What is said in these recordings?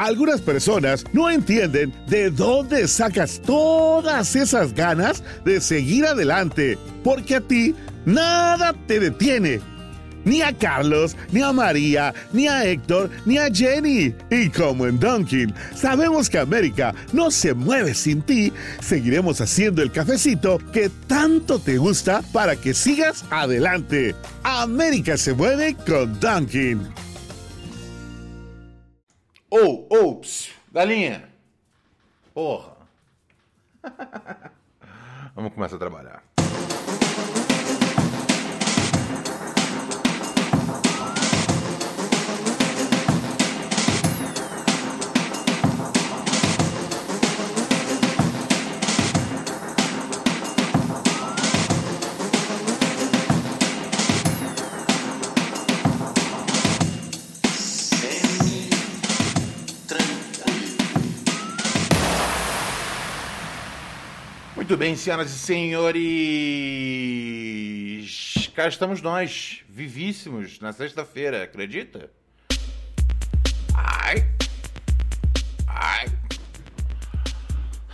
Algunas personas no entienden de dónde sacas todas esas ganas de seguir adelante, porque a ti nada te detiene. Ni a Carlos, ni a María, ni a Héctor, ni a Jenny. Y como en Dunkin, sabemos que América no se mueve sin ti, seguiremos haciendo el cafecito que tanto te gusta para que sigas adelante. América se mueve con Dunkin. Ou, ou, psiu, galinha. Porra. Vamos começar a trabalhar. Muito bem, senhoras e senhores. Cá estamos nós, vivíssimos, na sexta-feira, acredita? Ai. Ai.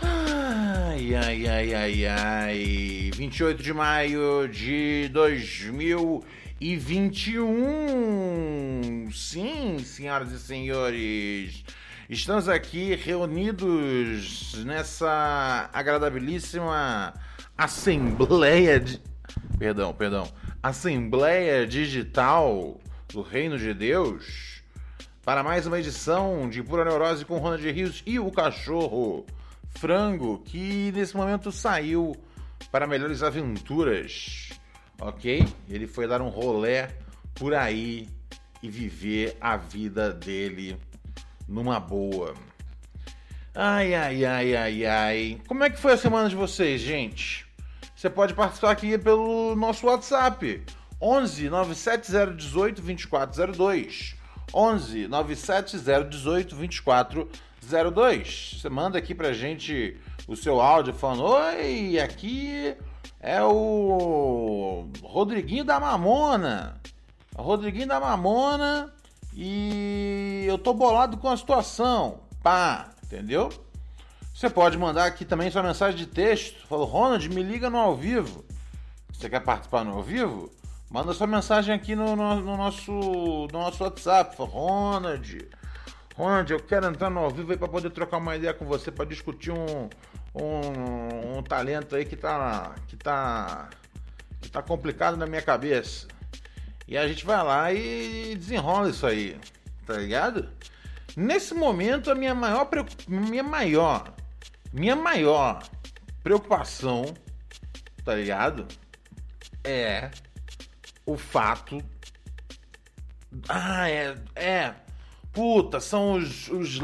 Ai, ai, ai, ai, ai. 28 de maio de 2021. Sim, senhoras e senhores. Estamos aqui reunidos nessa agradabilíssima assembleia de... Perdão, perdão. Assembleia Digital do Reino de Deus para mais uma edição de Pura Neurose com Ronald Rios e o cachorro Frango, que nesse momento saiu para melhores aventuras, ok? Ele foi dar um rolé por aí e viver a vida dele numa boa. Ai, ai, ai, ai, ai. Como é que foi a semana de vocês, gente? Você pode participar aqui pelo nosso WhatsApp. 11 97018 2402. 11 97018 2402. Você manda aqui pra gente o seu áudio falando: Oi, aqui é o Rodriguinho da Mamona. Rodriguinho da Mamona e eu tô bolado com a situação. Pá, entendeu? Você pode mandar aqui também sua mensagem de texto. Falou, Ronald, me liga no ao vivo. Você quer participar no ao vivo? Manda sua mensagem aqui no, no, no nosso, no nosso WhatsApp. Fala, Ronald, Ronald, eu quero entrar no ao vivo aí para poder trocar uma ideia com você, para discutir um, um, um, talento aí que tá, que tá, que tá complicado na minha cabeça. E a gente vai lá e desenrola isso aí, tá ligado? Nesse momento, a minha maior, minha maior, minha maior preocupação, tá ligado? É o fato. Ah, é. É. Puta, são os, os.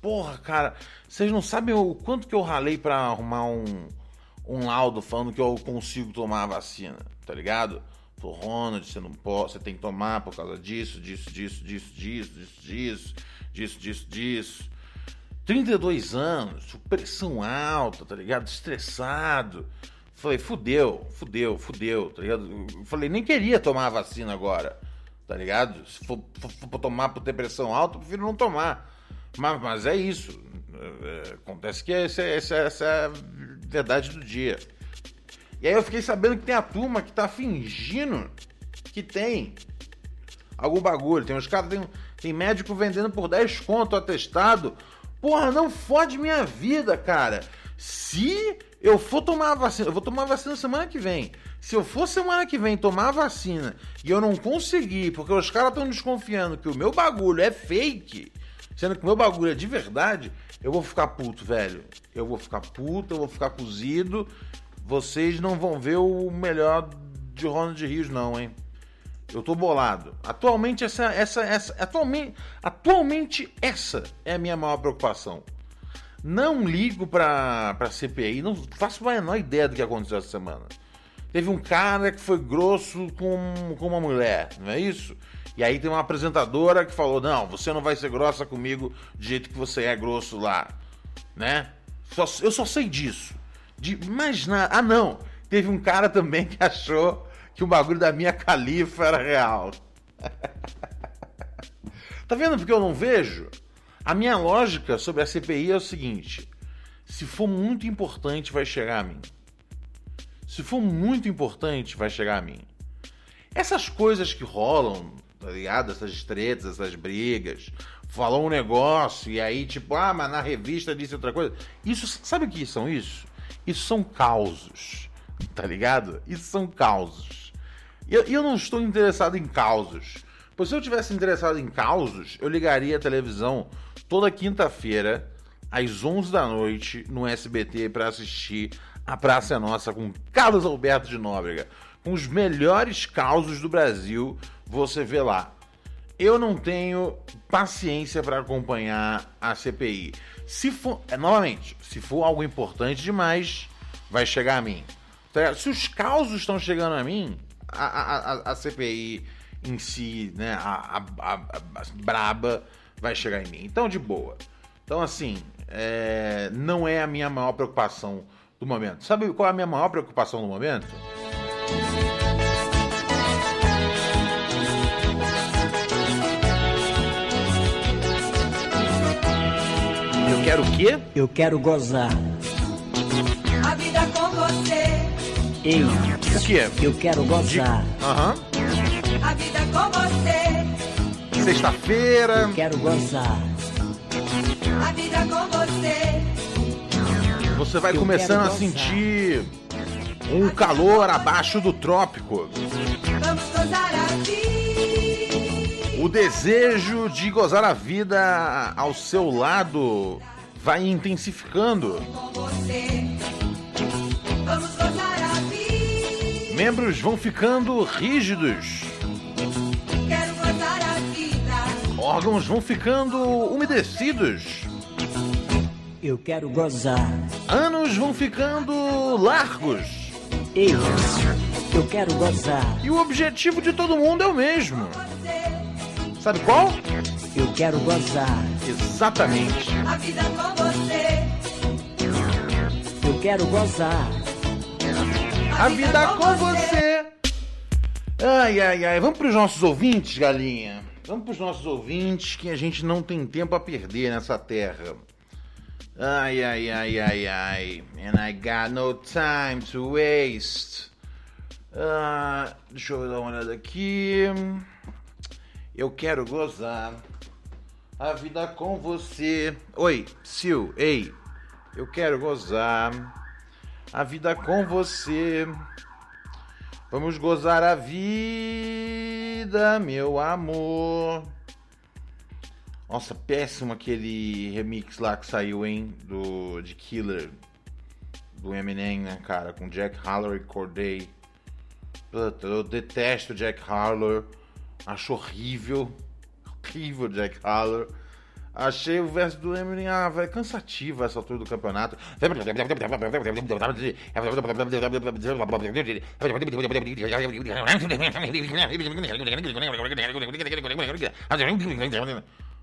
Porra, cara. Vocês não sabem o quanto que eu ralei para arrumar um, um laudo falando que eu consigo tomar a vacina, tá ligado? Ronald, você não pode, você tem que tomar por causa disso, disso, disso, disso, disso, disso, disso, disso, disso, disso. 32 anos, pressão alta, tá ligado? Estressado. Falei, fudeu, fudeu, fudeu, tá ligado? Falei, nem queria tomar a vacina agora, tá ligado? Se for, for, for tomar por ter pressão alta, eu prefiro não tomar. Mas, mas é isso. É, acontece que essa, essa, essa é a verdade do dia. E aí eu fiquei sabendo que tem a turma que tá fingindo que tem algum bagulho. Tem uns caras, tem, tem médico vendendo por 10 conto atestado. Porra, não fode minha vida, cara. Se eu for tomar a vacina, eu vou tomar a vacina semana que vem. Se eu for semana que vem tomar a vacina e eu não conseguir, porque os caras estão desconfiando que o meu bagulho é fake, sendo que o meu bagulho é de verdade, eu vou ficar puto, velho. Eu vou ficar puto, eu vou ficar cozido vocês não vão ver o melhor de Ronald Rios, não, hein? Eu tô bolado. Atualmente, essa, essa, essa, atualmente, atualmente, essa é a minha maior preocupação. Não ligo pra, pra CPI, não faço a menor ideia do que aconteceu essa semana. Teve um cara que foi grosso com, com uma mulher, não é isso? E aí tem uma apresentadora que falou: Não, você não vai ser grossa comigo do jeito que você é grosso lá, né? Só, eu só sei disso. De mais nada. Ah, não. Teve um cara também que achou que o bagulho da minha califa era real. tá vendo porque eu não vejo? A minha lógica sobre a CPI é o seguinte: se for muito importante, vai chegar a mim. Se for muito importante, vai chegar a mim. Essas coisas que rolam, tá ligado? Essas tretas, essas brigas, falou um negócio e aí, tipo, ah, mas na revista disse outra coisa. Isso, sabe o que são isso? Isso são causos, tá ligado? Isso são causos. E eu, eu não estou interessado em causos. Pois se eu tivesse interessado em causos, eu ligaria a televisão toda quinta-feira, às 11 da noite, no SBT, para assistir A Praça é Nossa com Carlos Alberto de Nóbrega. Com os melhores causos do Brasil, você vê lá. Eu não tenho paciência para acompanhar a CPI. Se for, é, novamente, se for algo importante demais, vai chegar a mim. Tá se os causos estão chegando a mim, a, a, a, CPI em si, né, a, a, braba, vai chegar em mim. Então, de boa. Então, assim, é, não é a minha maior preocupação do momento. Sabe qual é a minha maior preocupação no momento? Quero o quê? Eu quero gozar. A vida com você. Ei, O quê? eu quero gozar. Aham. A vida com você. Sexta-feira. Eu quero gozar. A vida com você. Você vai Eu começando a sentir um calor abaixo do trópico. Vamos gozar a vida. O desejo de gozar a vida ao seu lado vai intensificando. Com você. Vamos gozar a vida. Membros vão ficando rígidos. Órgãos vão ficando umedecidos. Eu quero gozar. Anos vão ficando largos. Ei, eu quero gozar. E o objetivo de todo mundo é o mesmo. Sabe qual? Eu quero gozar. Exatamente. A vida com você. Eu quero gozar. A vida com você. Ai, ai, ai. Vamos para os nossos ouvintes, galinha. Vamos para os nossos ouvintes que a gente não tem tempo a perder nessa terra. Ai, ai, ai, ai, ai. And I got no time to waste. Ah, deixa eu dar uma olhada aqui. Eu quero gozar a vida com você. Oi, Sil, ei. Eu quero gozar a vida com você. Vamos gozar a vida, meu amor. Nossa, péssimo aquele remix lá que saiu, hein? Do de Killer do Eminem, né, cara, com Jack Harlow e Corday. Puta, eu detesto Jack Harlow. Acho horrível. Horrível Jack Harlow. Achei o verso do Eminem, ah, vai cansativo essa altura do campeonato.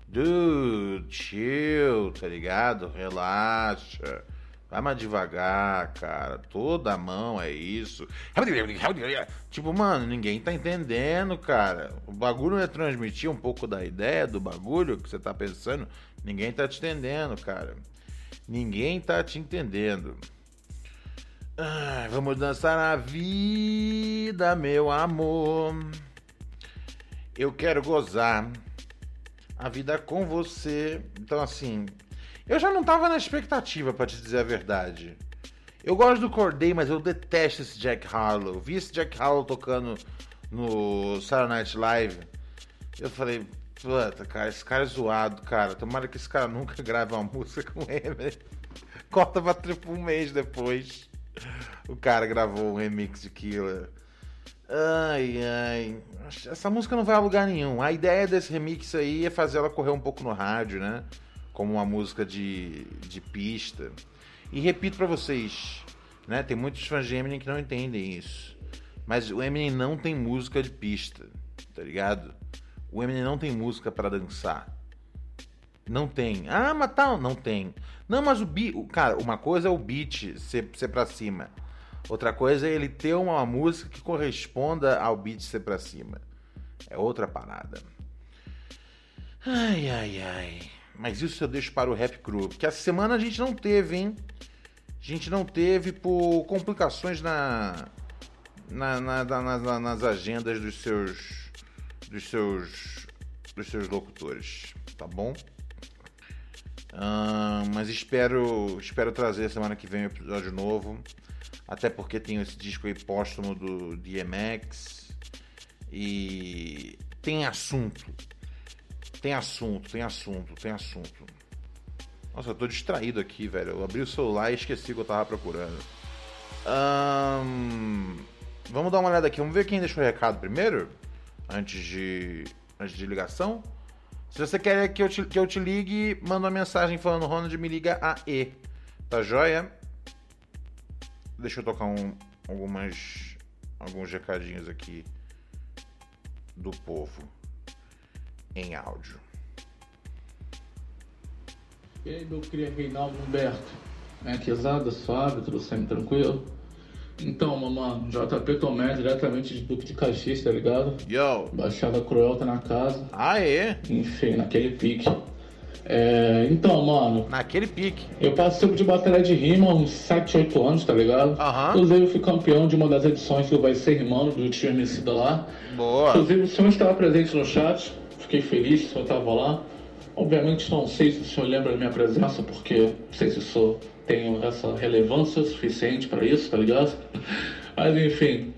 Dude, chill, tá ligado? Relaxa. Vai mais devagar, cara. Toda mão é isso. Tipo, mano, ninguém tá entendendo, cara. O bagulho é transmitir um pouco da ideia do bagulho que você tá pensando. Ninguém tá te entendendo, cara. Ninguém tá te entendendo. Ai, vamos dançar a vida, meu amor. Eu quero gozar a vida com você. Então, assim, eu já não tava na expectativa, pra te dizer a verdade. Eu gosto do Corday, mas eu detesto esse Jack Harlow. Vi esse Jack Harlow tocando no Saturday Night Live. Eu falei, puta, cara, esse cara é zoado, cara. Tomara que esse cara nunca grave uma música com ele. Corta pra um mês depois. O cara gravou um remix de Killer. Ai, ai. Essa música não vai a lugar nenhum. A ideia desse remix aí é fazer ela correr um pouco no rádio, né? Como uma música de, de pista. E repito pra vocês, né? Tem muitos fãs de Eminem que não entendem isso. Mas o Eminem não tem música de pista, tá ligado? O Eminem não tem música pra dançar. Não tem. Ah, mas tal, não tem. Não, mas o beat, cara, uma coisa é o beat ser, ser pra cima. Outra coisa é ele ter uma música que corresponda ao beat ser pra cima. É outra parada. Ai, ai, ai. Mas isso eu deixo para o Rap Crew. Porque essa semana a gente não teve, hein? A gente não teve por complicações na, na, na- na- na- nas agendas dos seus dos seus dos seus locutores, tá bom? Mas espero espero trazer semana que vem um episódio novo, até porque tem esse disco aí póstumo do DMX e tem assunto, tem assunto, tem assunto, tem assunto. Nossa, eu tô distraído aqui, velho. Eu abri o celular e esqueci o que eu tava procurando. Ahn, vamos dar uma olhada aqui. Vamos ver quem deixou o recado primeiro? Antes de, antes de ligação? Se você quer que eu, te, que eu te ligue, manda uma mensagem falando Ronald, me liga aí. Tá joia? Deixa eu tocar um, algumas, alguns recadinhos aqui do povo em áudio. E aí, meu cria Reinaldo Humberto? É quesada, suave, tudo sempre tranquilo? Então, mamãe, JP Tomé, diretamente de Duque de Caxias, tá ligado? Yo! Baixada Cruel tá na casa, Aê! enfim, naquele pique. É, então, mano, Naquele pique. eu participo de batalha de rima há uns 7, 8 anos, tá ligado? Aham. Inclusive, eu fui campeão de uma das edições do Vai Ser Rimando, do Tio Emicida lá. Boa! Inclusive, o senhor estava presente no chat, fiquei feliz que o senhor estava lá. Obviamente, não sei se o senhor lembra da minha presença, porque não sei se o senhor tem essa relevância suficiente para isso, tá ligado? Mas, enfim.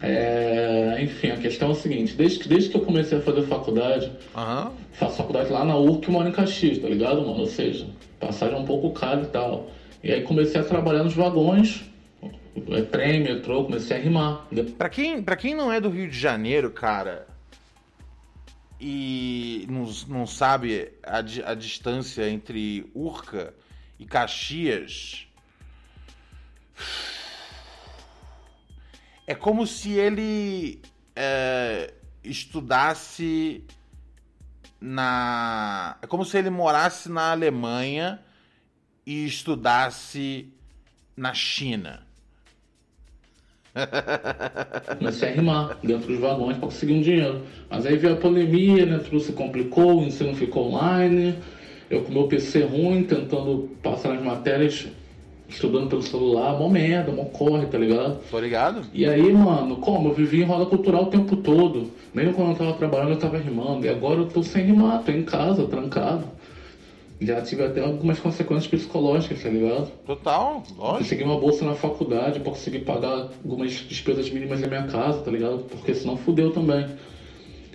é, Enfim, a questão é o seguinte: desde que, desde que eu comecei a fazer faculdade, Aham. faço faculdade lá na URC, moro em Caxias, tá ligado, mano? Ou seja, passagem é um pouco cara e tal. E aí comecei a trabalhar nos vagões, é, trem, metrô, comecei a rimar. Pra quem, pra quem não é do Rio de Janeiro, cara, e não, não sabe a, a distância entre Urca e Caxias, é como se ele é, estudasse na. É como se ele morasse na Alemanha e estudasse na China. Comecei a rimar dentro dos vagões para conseguir um dinheiro. Mas aí veio a pandemia, né? Tudo se complicou, o ensino ficou online. Eu com meu PC ruim, tentando passar as matérias, estudando pelo celular, mó merda, mó corre, tá ligado? Tô ligado? E aí, mano, como? Eu vivi em roda cultural o tempo todo. Mesmo quando eu tava trabalhando, eu tava rimando. E agora eu tô sem rimar, tô em casa, trancado. Já tive até algumas consequências psicológicas, tá ligado? Total, lógico. Consegui uma bolsa na faculdade pra conseguir pagar algumas despesas mínimas da minha casa, tá ligado? Porque senão fudeu também.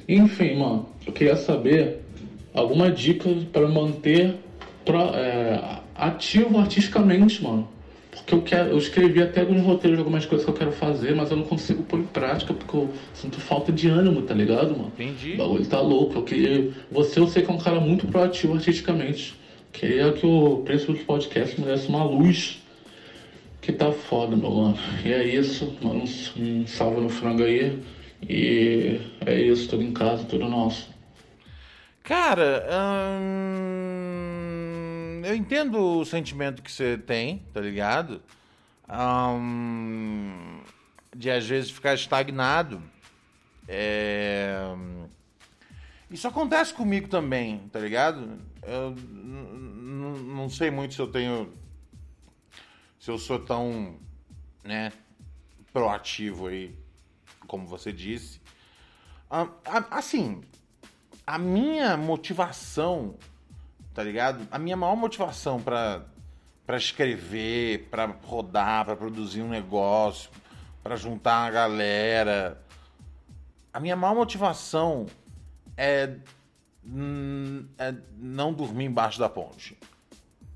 Enfim, mano, eu queria saber alguma dica para manter pro- é, ativo artisticamente, mano. Porque eu, quero, eu escrevi até alguns roteiros de algumas coisas que eu quero fazer, mas eu não consigo pôr em prática porque eu sinto falta de ânimo, tá ligado, mano? Entendi. O bagulho tá louco. Eu queria. Você eu sei que é um cara muito proativo artisticamente. Queria que o preço do podcast me desse uma luz. Que tá foda, meu mano. E é isso. Mano, um, um salve no frango aí. E é isso, tudo em casa, tudo nosso. Cara, hum, eu entendo o sentimento que você tem, tá ligado? Hum, de às vezes ficar estagnado. É, Isso acontece comigo também, tá ligado? Eu não sei muito se eu tenho. Se eu sou tão, né, proativo aí, como você disse. Assim, a minha motivação, tá ligado? A minha maior motivação pra para escrever, pra rodar, pra produzir um negócio, pra juntar a galera, a minha maior motivação é, é não dormir embaixo da ponte,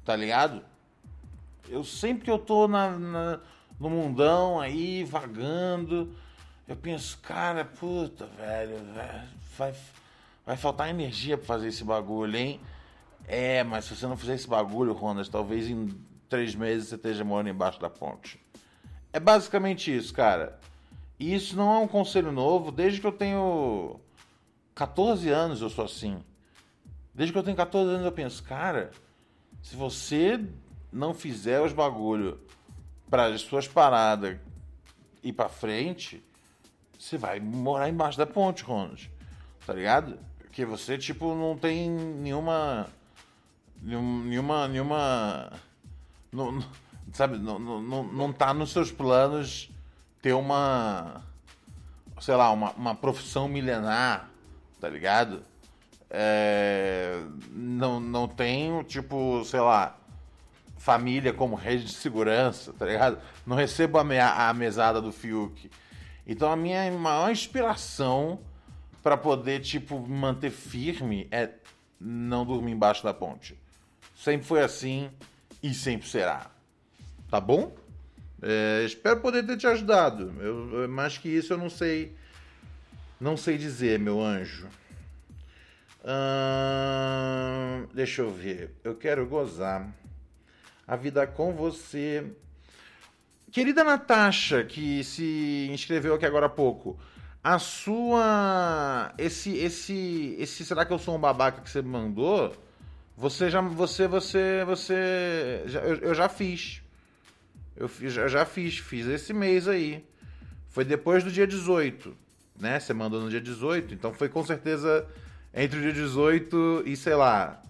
tá ligado? Eu sempre que eu tô na, na- no mundão aí, vagando, eu penso, cara, puta, velho, velho, vai, vai faltar energia pra fazer esse bagulho, hein? É, mas se você não fizer esse bagulho, Ronald, talvez em três meses você esteja morando embaixo da ponte. É basicamente isso, cara. E isso não é um conselho novo, desde que eu tenho 14 anos eu sou assim. Desde que eu tenho 14 anos eu penso, cara, se você não fizer os bagulho para as suas paradas ir pra frente, você vai morar embaixo da ponte, Ronald. Tá ligado? Porque você, tipo, não tem nenhuma nenhum- nenhuma. nenhuma. Não, não- sabe, não, não, não, tá nos seus planos ter uma. Sei lá, uma, uma profissão milenar, tá ligado? É, não, não tenho, tipo, sei lá, família como rede de segurança, tá ligado? Não recebo a, mea- a mesada do Fiuk. Então a minha maior inspiração pra poder, tipo, me manter firme é não dormir embaixo da ponte. Sempre foi assim e sempre será. Tá bom? É, espero poder ter te ajudado. Eu, mais que isso eu não sei. Não sei dizer, meu anjo. Ahn, deixa eu ver. Eu quero gozar a vida com você. Querida Natasha, que se inscreveu aqui agora há pouco, a sua. Esse. Esse. Esse. Será que eu sou um babaca que você me mandou? Você já. Você. Você. Você. já- eu, eu já fiz. Eu, fiz- eu já fiz. Fiz esse mês aí. Foi depois do dia 18. Né? Você mandou no dia 18. Então foi com certeza entre o dia 18 e sei lá.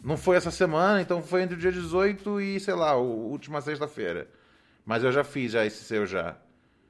Não foi essa semana, então foi entre o dia 18 e, sei lá, a última sexta-feira. Mas eu já fiz já esse seu já.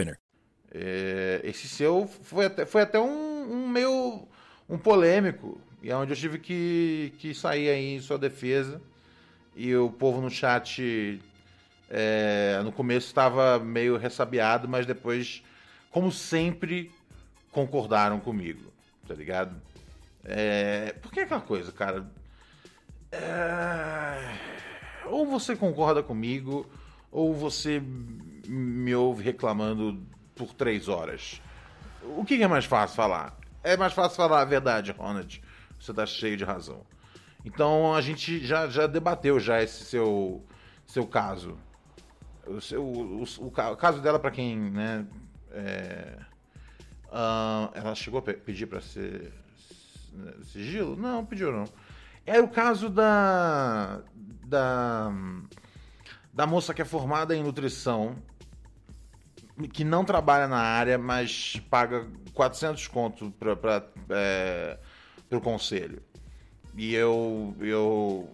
winner. É, esse seu foi até, foi até um, um meio um polêmico e é onde eu tive que, que sair aí em sua defesa. E o povo no chat é, no começo estava meio ressabiado mas depois como sempre concordaram comigo tá ligado? É, porque é aquela coisa cara? É, ou você concorda comigo ou você me ouve reclamando por três horas. O que é mais fácil falar? É mais fácil falar a verdade, Ronald. Você tá cheio de razão. Então a gente já, já debateu já esse seu, seu caso. O, seu, o, o o caso dela, pra quem, né? é, ah, ela chegou a pe- pedir pra ser sigilo? Não, pediu não. Era o caso da. Da. Da moça que é formada em nutrição que não trabalha na área, mas paga 400 conto para é, pro conselho. E eu eu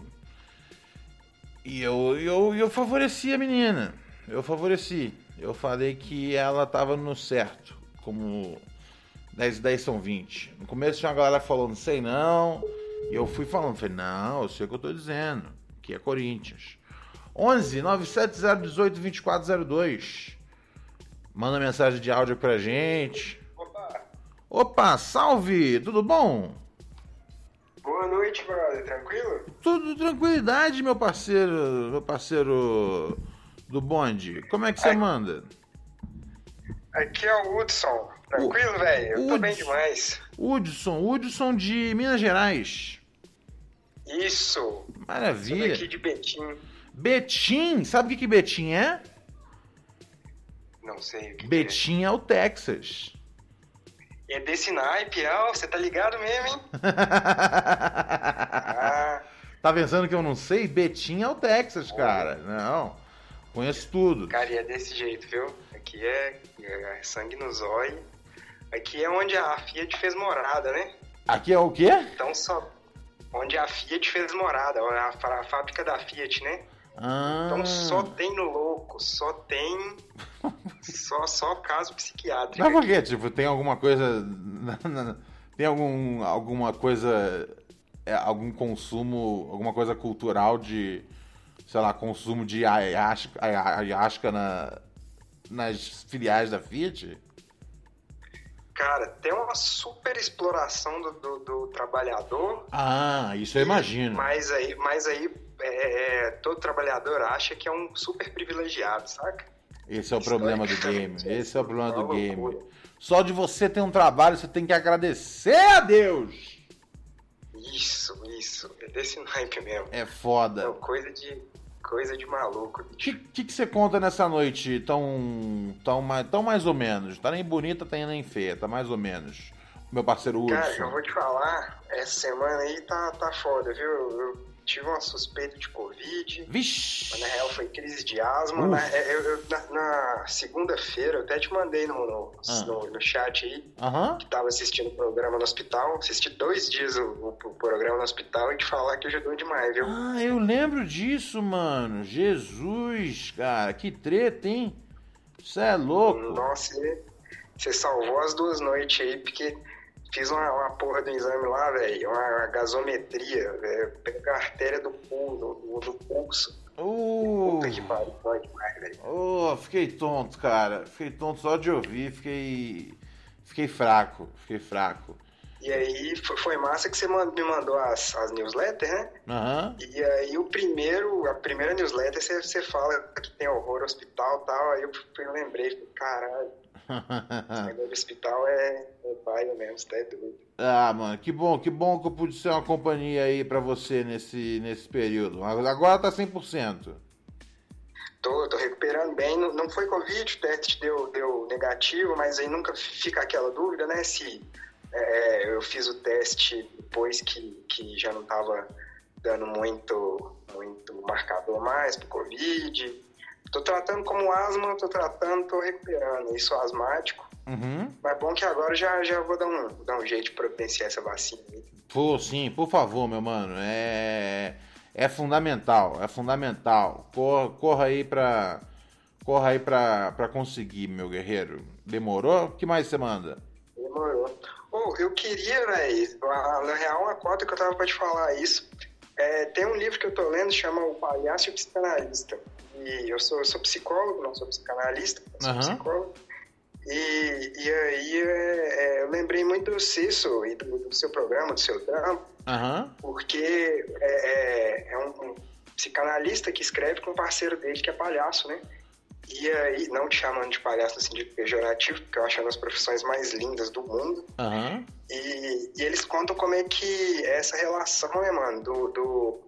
e eu, eu eu favoreci a menina. Eu favoreci. Eu falei que ela tava no certo, como 10 e 10 são 20. No começo tinha uma galera falando, sei não. E eu fui falando, falei, não, eu sei o que eu tô dizendo. Que é Corinthians. 11 97018 2402. Manda mensagem de áudio pra gente. Opa! Opa, salve! Tudo bom? Boa noite, brother. Tranquilo? Tudo tranquilidade, meu parceiro, meu parceiro do bonde. Como é que você Ai. manda? Aqui é o Hudson. Tranquilo, velho? Eu tô bem demais. Hudson, Hudson de Minas Gerais. Isso. Sou Maravilha. daqui de Betim. Betim, sabe o que, que Betim é? Não sei o que Betim é o Texas. que é. É desse naipe, ó. Você tá ligado mesmo, hein? Ah, Tá pensando que eu não sei? Betim é o Texas, cara. Não. Conheço tudo. cara, e é desse jeito, viu? Aqui é, é sangue no zóio. Aqui é onde a Fiat fez morada, né? Aqui é o quê? Então só... Onde a Fiat fez morada, a, a fábrica da Fiat, né? Ah, Então só tem louco, só tem. só, só caso psiquiátrico. Mas por quê? Tipo, tem alguma coisa. Tem algum, alguma coisa. é, algum consumo. Alguma coisa cultural de. Sei lá, consumo de ayahuasca, ayahuasca na, nas filiais da Fiat? Cara, tem uma super exploração do, do, do trabalhador, Ah, isso eu imagino. mas aí, mas aí é, é, todo trabalhador acha que é um super privilegiado, saca? Esse é o problema do game. Esse é o problema do game. Só de você ter um trabalho, você tem que agradecer a Deus. Isso, isso. É desse naipe mesmo. É foda. Não, coisa de. Coisa de maluco. O que, que, que você conta nessa noite tão, tão, mais, tão mais ou menos? Tá nem bonita, tá nem feia, tá mais ou menos. Meu parceiro Cara, eu Hudson. vou te falar, essa semana aí tá, tá foda, viu? Eu tive uma suspeita de Covid. Vixe! Mas na real foi crise de asma. Na, eu- eu- na- na segunda-feira, eu até te mandei no, no, Ah. no- no chat aí, Aham. que tava assistindo o programa no hospital. Assisti dois dias o, o- o programa no hospital e te falar que ajudou demais, viu? Ah, eu lembro disso, mano. Jesus, cara, que treta, hein? Você é louco. Nossa, você salvou as duas noites aí, porque fiz uma, uma porra do exame lá, velho, uma, gasometria, velho. Peguei a artéria do, pul- do, do pulso. Uh, Puta que pariu, dói demais, velho. oh, fiquei tonto, cara. Fiquei tonto só de ouvir. Fiquei. Fiquei fraco. Fiquei fraco. E aí foi, massa que você me mandou as, as newsletters, né? Aham. E aí o primeiro, a primeira newsletter você, você fala que tem horror hospital e tal, aí eu, eu lembrei, falei, caralho, negócio de hospital é, é mesmo, você tá doido. ah, mano, que bom, que bom que eu pude ser uma companhia aí pra você nesse, nesse período. Agora tá 100%. Tô, tô recuperando bem, não, não foi Covid, o teste deu, deu negativo, mas aí nunca fica aquela dúvida, né, se é, eu fiz o teste depois que, que já não tava dando muito, muito marcador mais pro Covid. Tô tratando como asma, tô tratando, tô recuperando, isso asmático. Uhum. Mas bom que agora já, já vou dar um, dar um jeito de providenciar essa vacina. Pô, sim, por favor, meu mano. É, é fundamental, é fundamental. Corra, corra aí pra. Corra aí pra, pra conseguir, meu guerreiro. Demorou? O que mais você manda? Demorou. Ô, eu queria, velho, na real, uma cota que eu tava pra te falar isso. É, tem um livro que eu tô lendo, chama O Palhaço e o Psicanalista. E eu sou, eu sou psicólogo, não sou psicanalista, sou Aham. psicólogo. E, e aí é, é, eu lembrei muito do Cício e do, do seu programa, do seu trampo, Aham. porque é, é- é um, um psicanalista que escreve com um parceiro dele que é palhaço, né? E aí, não te chamando de palhaço no sentido pejorativo, porque eu acho uma das profissões mais lindas do mundo. Aham. E, e eles contam como é que é essa relação, né, mano, do, do-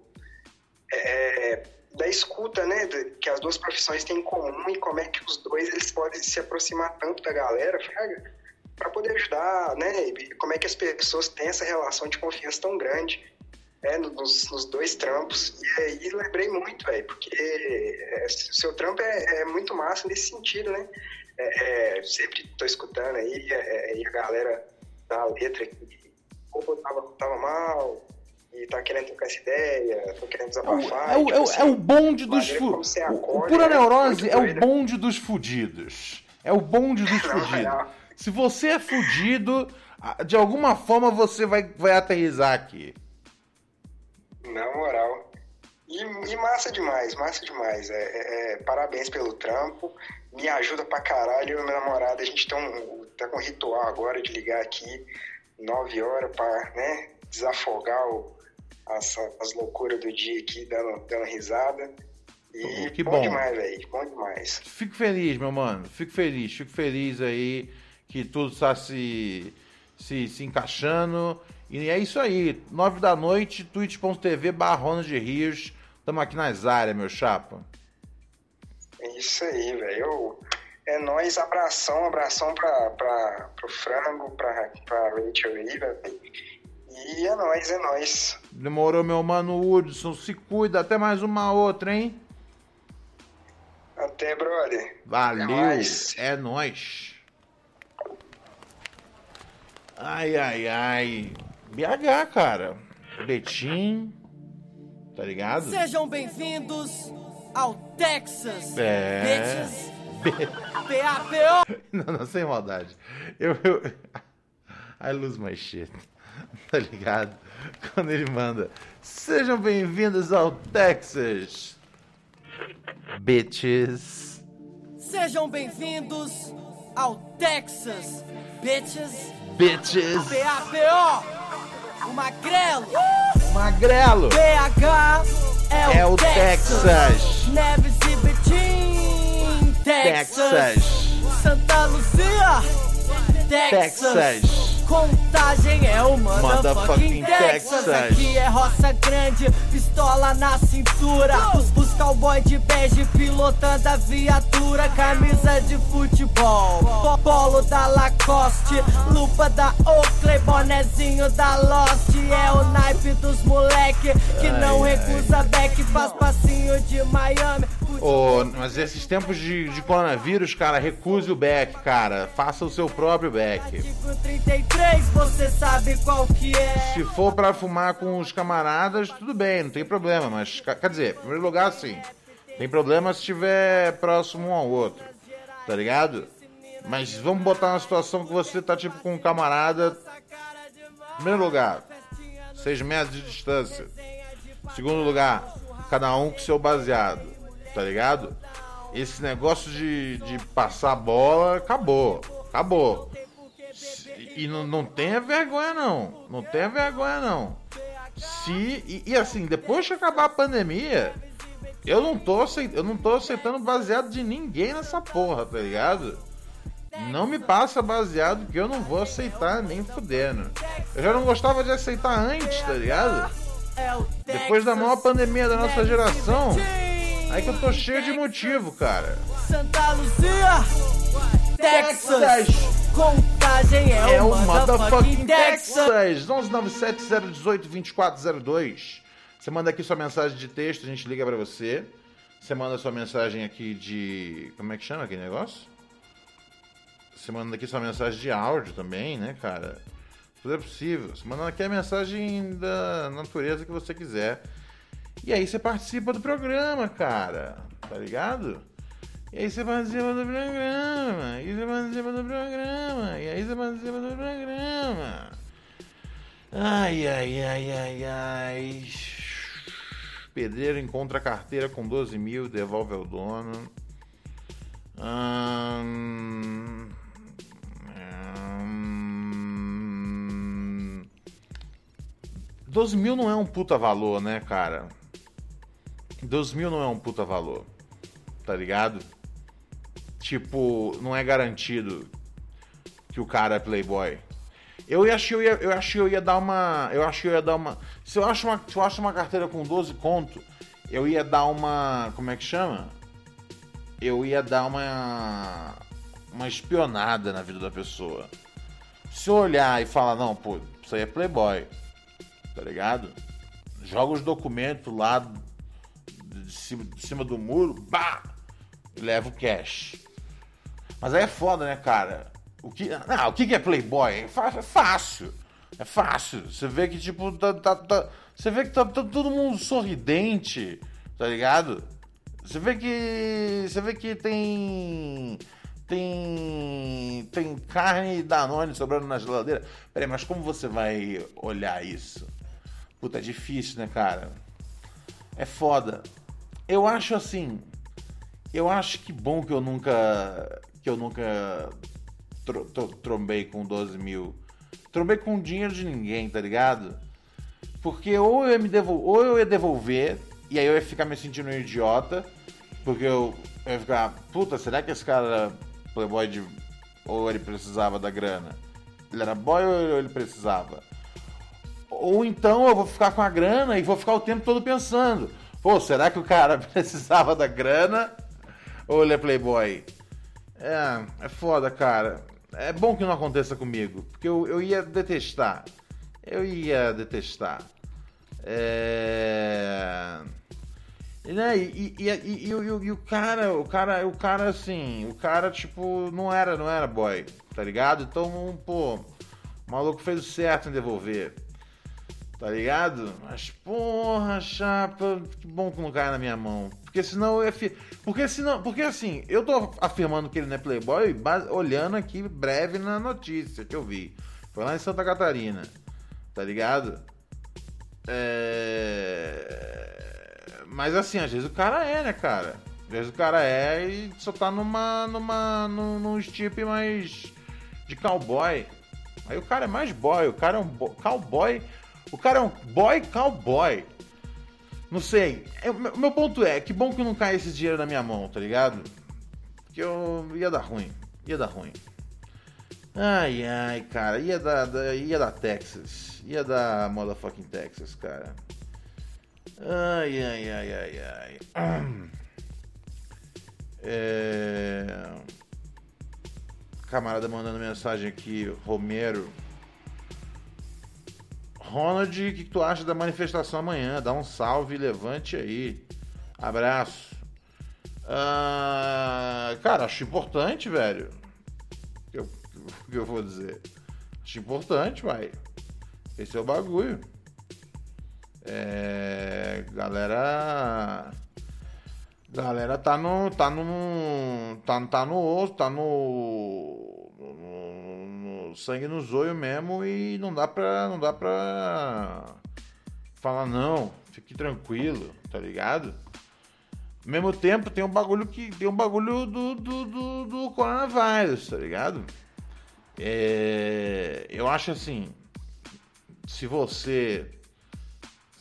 é, da escuta, né, que as duas profissões têm em comum e como é que os dois eles podem se aproximar tanto da galera, fraga, para poder ajudar, né, e como é que as pessoas têm essa relação de confiança tão grande, é, nos, nos dois trampos. E aí lembrei muito, velho, porque é, o seu trampo é, é muito massa nesse sentido, né? É, é, sempre tô escutando aí, é, é, e a galera da letra que pô, tava, tava mal e tá querendo trocar essa ideia, tô querendo É desabafar. é o- é o- tipo é o assim, bonde dos maneira fu... como você o- pura é neurose muito é o bonde dos fudidos. É o bonde dos fudidos. Se você é fudido, de alguma forma você vai, vai aterrizar aqui. Na moral. E, e massa demais, massa demais. É, é- é, parabéns pelo trampo. Me ajuda pra caralho. Eu e minha namorada, a gente tá, um, tá com um ritual agora de ligar aqui nove horas pra né, desafogar o- as, as loucuras do dia aqui, dando, dando risada. E que bom, bom. demais, velho. Bom demais. Fico feliz, meu mano. Fico feliz. Fico feliz aí que tudo está se, se, se encaixando. E é isso aí. Nove da noite, twitch.tv barra de Rios. Tamo aqui nas áreas, meu chapa. É isso aí, velho. É nóis, abração, abração pra, pra, pro frango, pra, pra Rachel aí, velho. E é nóis, é nóis. Demorou, meu mano Hudson. Se cuida. Até mais uma outra, hein? Até, brother. Valeu. É nóis. É nóis. Ai, ai, ai. BH, cara. Betim. Tá ligado? Sejam bem-vindos ao Texas. É. Bitches. P-A-P-O. Não, não, sem maldade. Eu, eu. I lose my shit. Tá ligado? Quando ele manda. Sejam bem-vindos ao Texas. Bitches. Sejam bem-vindos ao Texas. Bitches. Bitches. P-A-P-O. O Magrelo. Magrelo. BH é, É o Texas. Neves e Betim. Texas. Texas. Santa Lucia. Texas. Texas. Contagem é o motherfucking Texas. Texas. Aqui é roça grande, pistola na cintura. Os, os cowboy de bege pilotando a viatura. Camisa de futebol, po- polo da Lacoste, lupa da Oakley, bonezinho da Lost. É o naipe dos moleque que não recusa back, faz passinho de Miami. Ô, mas esses tempos de, de coronavírus, cara, recuse o back, cara. Faça o seu próprio back. Artigo 33, você sabe qual que é. Se for pra fumar com os camaradas, tudo bem, não tem problema. Mas, quer dizer, em primeiro lugar, sim. Tem problema se estiver próximo um ao outro. Tá ligado? Mas vamos botar uma situação que você tá tipo com um camarada. Em primeiro lugar, 6 metros de distância. Segundo lugar, cada um com seu baseado. Tá ligado? Esse negócio de, de passar bola acabou. Acabou. E não, não tenha vergonha, não. Não tenha vergonha, não. Se. E, e assim, depois que acabar a pandemia, eu não tô eu não tô aceitando baseado de ninguém nessa porra, tá ligado? Não me passa baseado que eu não vou aceitar nem fudendo. Eu já não gostava de aceitar antes, tá ligado? Depois da maior pandemia da nossa geração, aí que eu tô cheio de motivo, cara. Santa Luzia, Texas. Contagem é, É o motherfucking Texas. Texas. 1197-018-2402. Você manda aqui sua mensagem de texto, a gente liga pra você. Você manda sua mensagem aqui de. Como é que chama aquele negócio? Você manda aqui sua mensagem de áudio também, né, cara? Tudo é possível. Você manda aqui a mensagem da natureza que você quiser. E aí você participa do programa, cara. Tá ligado? E aí você participa do programa. E você participa do programa. E aí você participa do programa. Ai, ai, ai, ai, ai. Pedreiro encontra carteira com 12 mil, devolve ao dono. Ahn, ahn, 12 mil não é um puta valor, né, cara? 12 mil não é um puta valor. Tá ligado? Tipo, não é garantido que o cara é playboy. Eu achei eu ia, eu achei eu ia dar uma. Eu achei eu ia dar uma. Se eu acho uma, se eu acho uma carteira com 12 conto, eu ia dar uma. Como é que chama? Eu ia dar uma. Uma espionada na vida da pessoa. Se eu olhar e falar, não, pô, isso aí é playboy. Tá ligado? Joga os documentos lá de cima, de cima do muro, bah! Leva o cash. Mas aí é foda, né, cara? O que, não, o que é Playboy? É é fácil. É fácil. Você vê que, tipo, tá, tá- tá- você vê que tá, tá todo mundo sorridente, tá ligado? Você vê que. Você vê que tem. Tem. Tem carne Danone sobrando na geladeira. Peraí, mas como você vai olhar isso? Puta, é difícil, né, cara? É foda. Eu acho assim. Eu acho que bom que eu nunca. Que eu nunca tro- tro- trombei com 12 mil. Trombei com dinheiro de ninguém, tá ligado? Porque ou eu me devol... ou eu ia devolver, e aí eu ia ficar me sentindo um idiota, porque eu, eu ia ficar, puta, será que esse cara playboy de. ou ele precisava da grana? Ele era boy ou ele precisava? Ou então eu vou ficar com a grana e vou ficar o tempo todo pensando: pô, será que o cara precisava da grana ou ele é playboy? É, é foda, cara. É bom que não aconteça comigo, porque eu, eu ia detestar. Eu ia detestar. É. E, né, e, e, e, e o cara, o cara, o cara assim, o cara, tipo, não era, não era boy, tá ligado? Então, pô, o maluco fez o certo em devolver. Tá ligado? Mas, porra, chapa, que bom que não cai na minha mão. Porque senão eu ia. Porque senão. Porque assim, eu tô afirmando que ele não é playboy olhando aqui breve na notícia que eu vi. Foi lá em Santa Catarina. Tá ligado? É... Mas assim, às vezes o cara é, né, cara? Às vezes o cara é e só tá numa. numa. num, num mais. de cowboy. Aí o cara é mais boy, o cara é um bo- cowboy. O cara é um boy cowboy. Não sei. É, O meu- o meu ponto é, que bom que não cai esse dinheiro na minha mão, tá ligado? Que eu ia dar ruim. Ia dar ruim. Ai, ai, cara. Ia da, da- ia da Texas. Ia da motherfucking Texas, cara. Ai, ai, ai, ai, ai. É... Camarada mandando mensagem aqui, Romero. Ronald, o que que tu acha da manifestação amanhã? Dá um salve e levante aí. Abraço. Ah, cara, acho importante, velho. O que eu vou dizer? Acho importante, vai. Esse é o bagulho. É. Galera. Galera tá no. tá no. tá, tá no osso, tá no sangue no zoio mesmo e não dá pra. não dá pra falar não, fique tranquilo, tá ligado? Ao mesmo tempo tem um bagulho que. tem um bagulho do, do, do, do coronavírus, tá ligado? É, eu acho assim, se você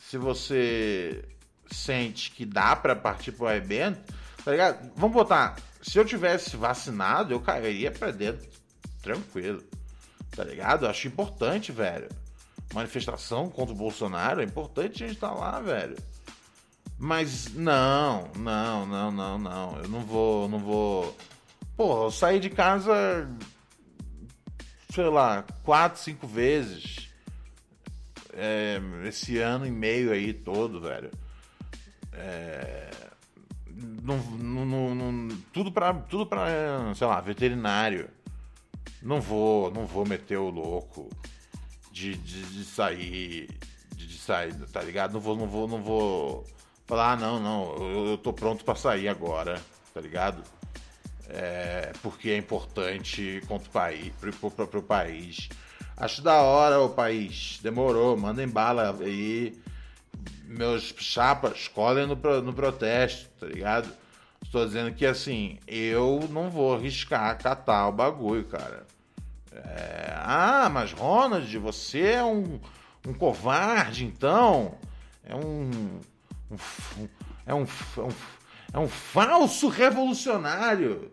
se você sente que dá pra partir pro evento, tá ligado? Vamos botar, se eu tivesse vacinado, eu cairia pra dentro tranquilo. Tá ligado? Eu acho importante, velho. Manifestação contra o Bolsonaro, é importante a gente estar lá, velho. Mas não, não, não, não, não. Eu não vou, não vou. Pô, eu saí de casa sei lá, quatro, cinco vezes é, esse ano e meio aí todo, velho. É, não, não, não- tudo pra, tudo pra, sei lá, veterinário. Não vou, não vou meter o louco de, de, de sair, de, de sair, tá ligado? Não vou, não vou, não vou falar, ah, não, não, eu, eu tô pronto pra sair agora, tá ligado? É, porque é importante contra o país, pro, pro, pro país. Acho da hora o país. Demorou, mandem bala aí. Meus chapas colhem no, no protesto, tá ligado? Estou dizendo que assim, eu não vou arriscar catar o bagulho, cara. É, ah, mas Ronald, você é um, um covarde, então. É um. um é, um, é, um, é um falso revolucionário.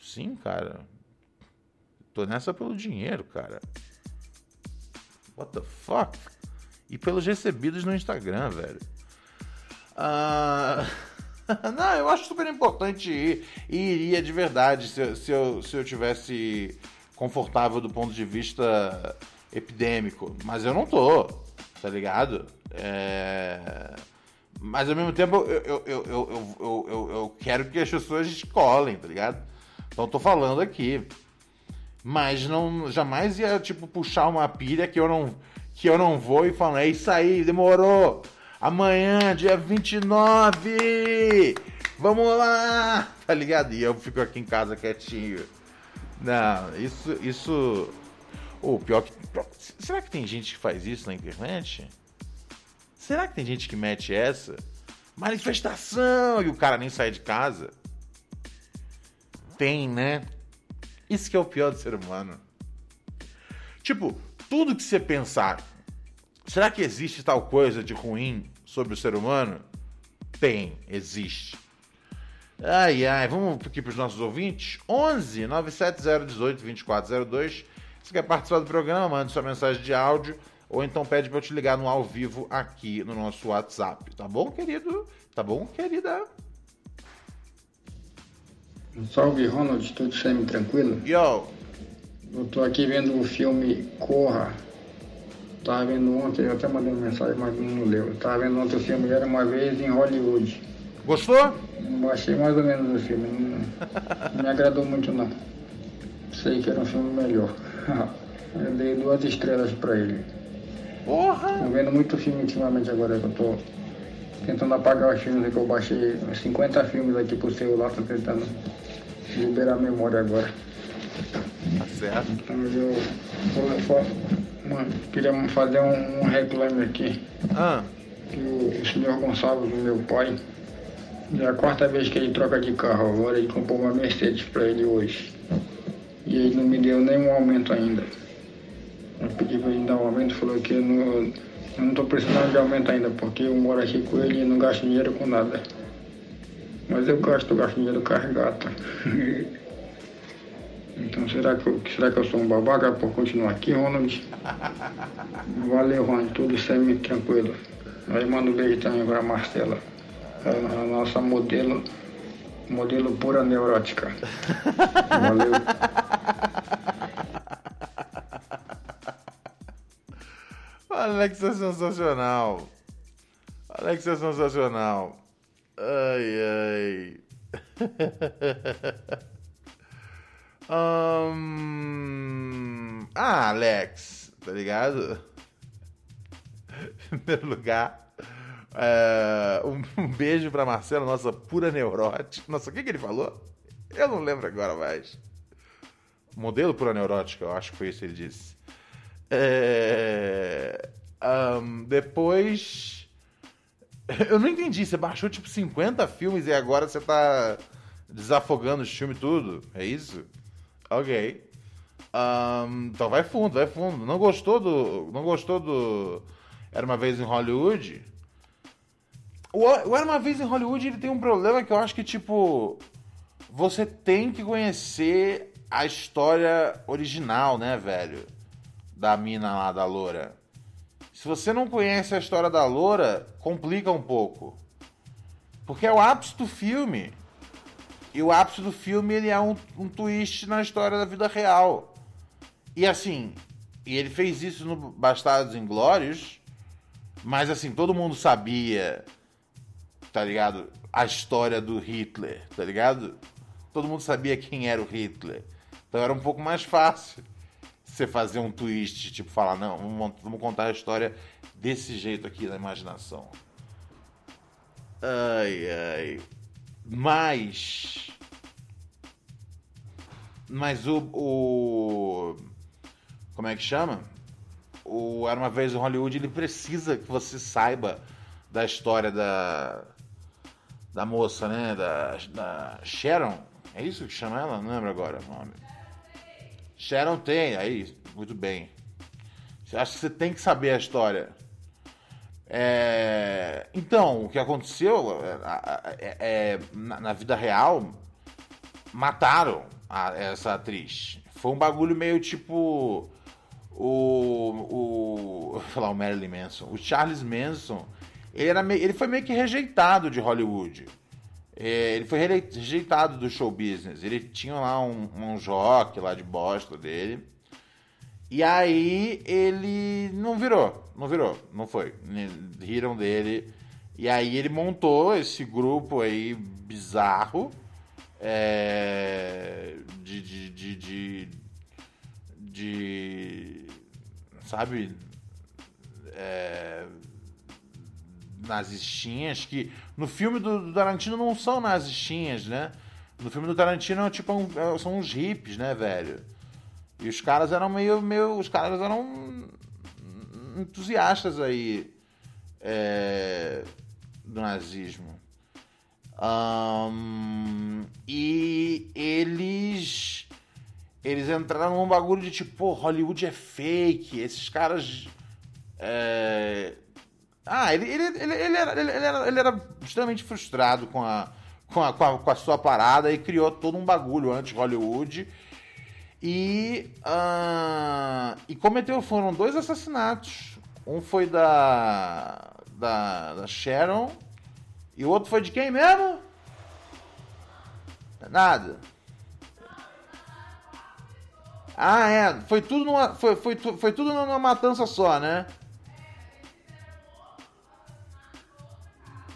Sim, cara. Tô nessa pelo dinheiro, cara. What the fuck? E pelos recebidos no Instagram, velho. Ah, Não, eu acho super importante ir. E iria de verdade se, eu- se, eu, se eu tivesse confortável do ponto de vista epidêmico. Mas eu não tô, tá ligado? É... Mas ao mesmo tempo eu, eu, eu, eu, eu, quero que as pessoas escolhem, tá ligado? Então tô falando aqui. Mas não jamais ia, tipo, puxar uma pilha que eu não, que eu não vou e falar, é isso aí, demorou. Amanhã, dia 29, vamos lá, tá ligado? E eu fico aqui em casa quietinho. Não, isso, isso... O pior que... Será que tem gente que faz isso na internet? Será que tem gente que mete essa? Manifestação! E o cara nem sai de casa? Tem, né? Isso que é o pior do ser humano. Tipo, tudo que você pensar, será que existe tal coisa de ruim sobre o ser humano? Tem, existe. Ai, ai, vamos aqui para os nossos ouvintes. 11 97018 2402. Se quer participar do programa, mande sua mensagem de áudio ou então pede para eu te ligar no ao vivo aqui no nosso WhatsApp. Tá bom, querido? Tá bom, querida? Salve Ronald, tudo semi tranquilo? Yo! Eu tô aqui vendo o filme Corra. Tava vendo ontem, eu até mandei uma mensagem, mas não leu. Eu tava vendo ontem o filme Era Uma Vez em Hollywood. Gostou? Eu achei mais ou menos o filme. Não, não me agradou muito não. Sei que era um filme melhor. Eu dei duas estrelas pra ele. Porra! Tô vendo muito filme ultimamente agora que eu tô tentando apagar os filmes que eu baixei 50 filmes aqui pro celular, tô tentando liberar a memória agora. Tá certo. Então eu vou- vou- mano, queria fazer um, um reclame aqui. Ah. Que o, o senhor Gonçalves, meu pai, é a quarta vez que ele troca de carro. Agora ele comprou uma Mercedes pra ele hoje. E ele não me deu nenhum aumento ainda. Eu pedi pra ele dar um aumento, falou que eu não, eu não tô precisando de aumento ainda, porque eu moro aqui com ele e não gasto dinheiro com nada. Mas eu gasto, eu gasto dinheiro gatas. Então será que, eu, será que eu sou um babaca por continuar aqui, Ronald? Valeu, Ronald, tudo semi tranquilo. Aí manda um beijo também pra Marcela, a, a nossa modelo, modelo pura neurótica. Valeu. Alex é sensacional. Alex é sensacional. Ai, ai. Ahn, Ah, Alex, tá ligado? Em primeiro lugar, é, um, um beijo pra Marcela, nossa pura neurótica. Nossa, o que, que ele falou? Eu não lembro agora mais. Modelo pura neurótica, eu acho que foi isso que ele disse. É, ahn, depois. Eu não entendi. Você baixou tipo 50 filmes e agora você tá desafogando os filmes tudo? É isso? Ok. Ahn, então vai fundo, vai fundo. Não gostou do. Não gostou do. Era uma vez em Hollywood? O Era uma vez em Hollywood ele tem um problema que eu acho que, tipo. Você tem que conhecer a história original, né, velho? Da mina lá, da loura. Se você não conhece a história da loura, complica um pouco. Porque é o ápice do filme. E o ápice do filme ele é um, um twist na história da vida real. E assim, e ele fez isso no Bastardos Inglórios, mas assim, todo mundo sabia, tá ligado? A história do Hitler, tá ligado? Todo mundo sabia quem era o Hitler. Então era um pouco mais fácil você fazer um twist, tipo, falar, não, vamos, vamos contar a história desse jeito aqui na imaginação. Ai, ai. Mas. Mas o. o como é que chama? O Era uma vez em Hollywood, ele precisa que você saiba da história da. Da moça, né? Da, da Sharon. É isso que chama ela? Não lembro agora o nome. Sharon tem, aí, muito bem. Acho que você tem que saber a história. É, Então, o que aconteceu é, é- é- na, na vida real, mataram a- essa atriz. Foi um bagulho meio tipo. O. o falar o Marilyn Manson. O Charles Manson. Ele, era meio- ele foi meio que rejeitado de Hollywood. É, ele foi rejeitado do show business. Ele tinha lá um, um jockey lá de bosta dele. E aí ele não virou, não virou, não foi. Riram dele. E aí ele montou esse grupo aí bizarro é, de, de, de, de, de- sabe, é, nazistinhas que no filme do, do Tarantino não são nazistinhas, né? No filme do Tarantino é tipo um- é- são uns hippies, né, velho? E os caras eram meio, meio os caras eram entusiastas aí é, do nazismo. Ahn, e eles eles entraram num bagulho de tipo, Hollywood é fake, esses caras. é, Ah, ele, ele, ele, ele, era, ele, era, ele era extremamente frustrado com a, com, a, com, a, com a sua parada e criou todo um bagulho anti-Hollywood. E, ah, e cometeu, foram dois assassinatos. Um foi da, da, da Sharon e o outro foi de quem mesmo? Nada. Ah, é. Foi tudo numa, foi, foi, foi tudo numa matança só, né?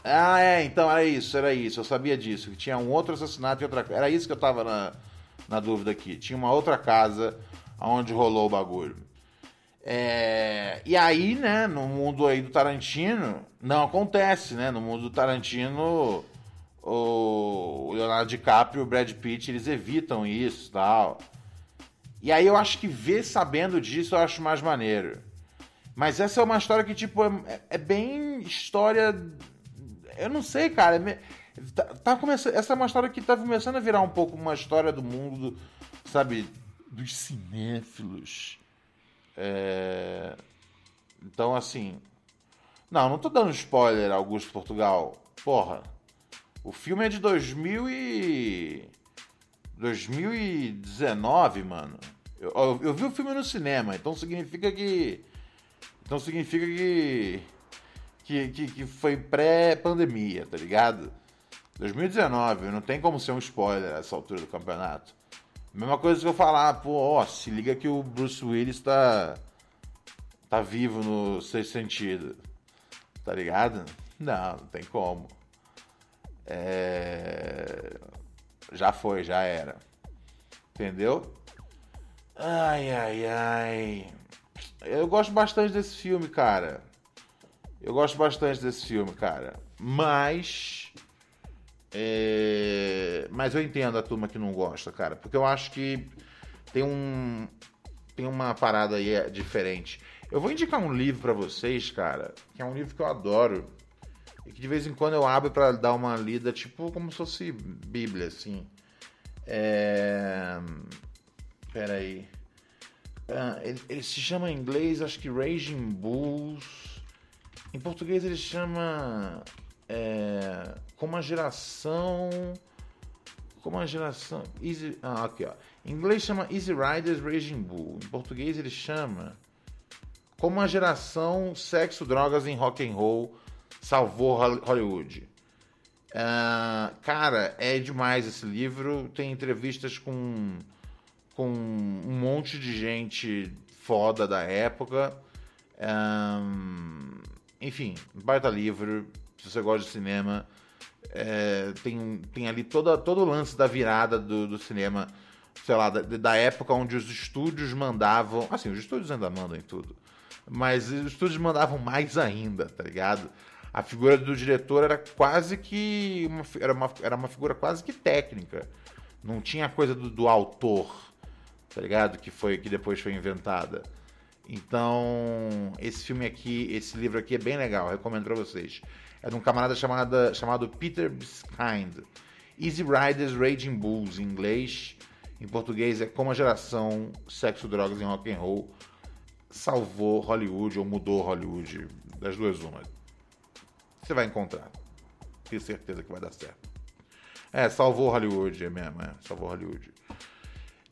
Ah, é, então era isso, era isso. Eu sabia disso, que tinha um outro assassinato e outra Era isso que eu tava na, na dúvida aqui. Tinha uma outra casa onde rolou o bagulho. É, e aí, né, no mundo aí do Tarantino, não acontece, né? No mundo do Tarantino, o Leonardo DiCaprio e o Brad Pitt, eles evitam isso tal. E aí eu acho que ver sabendo disso eu acho mais maneiro. Mas essa é uma história que, tipo, é, é bem história. Eu não sei, cara. me- Tá, tá começando, essa é uma história que tá começando a virar um pouco uma história do mundo, sabe, dos cinéfilos. É, Então, assim. Não, não tô dando spoiler, Augusto Portugal. Porra. O filme é de 2000 e... 2019, mano. Eu, eu, eu vi o filme no cinema, então significa que. Então significa que. Que, que, que foi pré-pandemia, tá ligado? 2019, não tem como ser um spoiler essa altura do campeonato. Mesma coisa que eu falar, pô, ó, se liga que o Bruce Willis tá. tá vivo no sexto sentido. Tá ligado? Não, não tem como. É. Já foi, já era. Entendeu? Ai, ai, ai. Eu gosto bastante desse filme, cara. Eu gosto bastante desse filme, cara. Mas. é, Mas eu entendo a turma que não gosta, cara. Porque eu acho que tem um. Tem uma parada aí é, diferente. Eu vou indicar um livro pra vocês, cara. Que é um livro que eu adoro. E que de vez em quando eu abro pra dar uma lida, tipo, como se fosse Bíblia, assim. É. Pera aí. Ah, ele, ele se chama em inglês, acho que Raging Bulls. Em português ele chama. É, como a geração. Como a geração. Easy, ah, aqui ó. Em inglês chama Easy Riders Raging Bull. Em português ele chama. Como a geração sexo, drogas em rock and roll salvou Hol- Hollywood. Ah, cara, é demais esse livro. Tem entrevistas com, com um monte de gente foda da época. Ahn, enfim, baita livro. Se você gosta de cinema, é, tem, tem ali toda, todo o lance da virada do, do cinema, sei lá, da, da época onde os estúdios mandavam. Assim, os estúdios ainda mandam em tudo. Mas os estúdios mandavam mais ainda, tá ligado? A figura do diretor era quase que. Uma, era, uma, era uma figura quase que técnica. Não tinha a coisa do, do autor, tá ligado? Que foi que depois foi inventada. Então, esse filme aqui, esse livro aqui é bem legal, recomendo pra vocês. É de um camarada chamada, chamado Peter Biskind. Easy Riders Raging Bulls, em inglês. Em português é Como a geração sexo, drogas em rock and roll salvou Hollywood ou mudou Hollywood. Das duas, uma. Você vai encontrar. Tenho certeza que vai dar certo. É, salvou Hollywood, é mesmo, é, salvou Hollywood.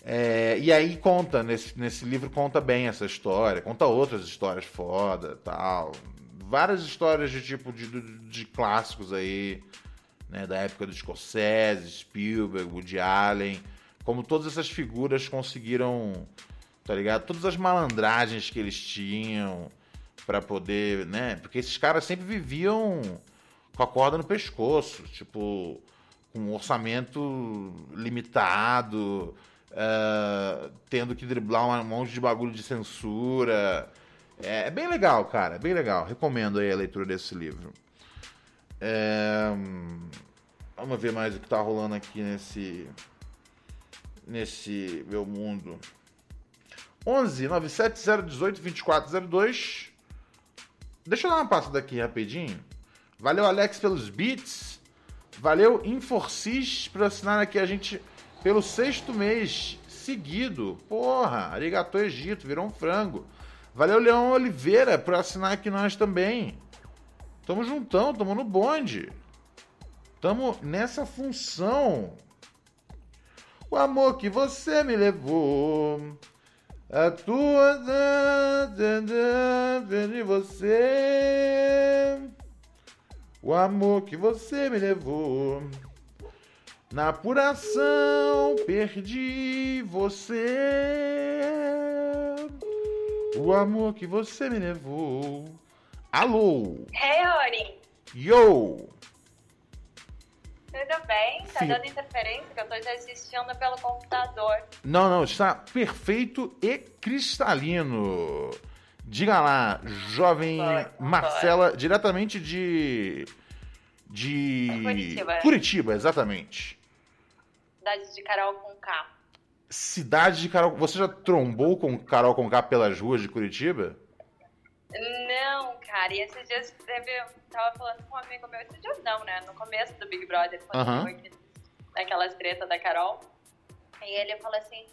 É, e aí conta, nesse, nesse livro conta bem essa história, conta outras histórias foda tal. Várias histórias de tipo de, de, de clássicos aí, né, da época do Scorsese, Spielberg, Woody Allen, como todas essas figuras conseguiram, tá ligado? Todas as malandragens que eles tinham pra poder, né? Porque esses caras sempre viviam com a corda no pescoço, tipo, com um orçamento limitado, eh, tendo que driblar um monte de bagulho de censura. É, é bem legal, cara, é bem legal. Recomendo aí a leitura desse livro. É, vamos ver mais o que tá rolando aqui nesse nesse meu mundo. 11 97018 2402. Deixa eu dar uma passada aqui rapidinho. Valeu, Alex, pelos beats. Valeu, Inforcis, por assinar aqui a gente pelo sexto mês seguido. Porra, Arigato Egito, virou um frango. Valeu, Leão Oliveira, por assinar aqui nós também. Tamo juntão, tamo no bonde. Tamo nessa função. O amor que você me levou. A tua. de você. O amor que você me levou. Na apuração perdi você. O amor que você me levou. Alô? Hey, Ori. Yo! Tudo bem? Tá Sim. dando interferência que eu tô já assistindo pelo computador. Não, não, está perfeito e cristalino. Diga lá, jovem Marcela, diretamente de. De. Curitiba. Curitiba, exatamente. Cidade de Carol com K. Cidade de Carol. Você já trombou com Carol Conká pelas ruas de Curitiba? Não, cara, e esses dias teve. eu Tava falando com um amigo meu, esses dias não, né? No começo do Big Brother, quando Aham. foi tretas da Carol. E ele falou assim: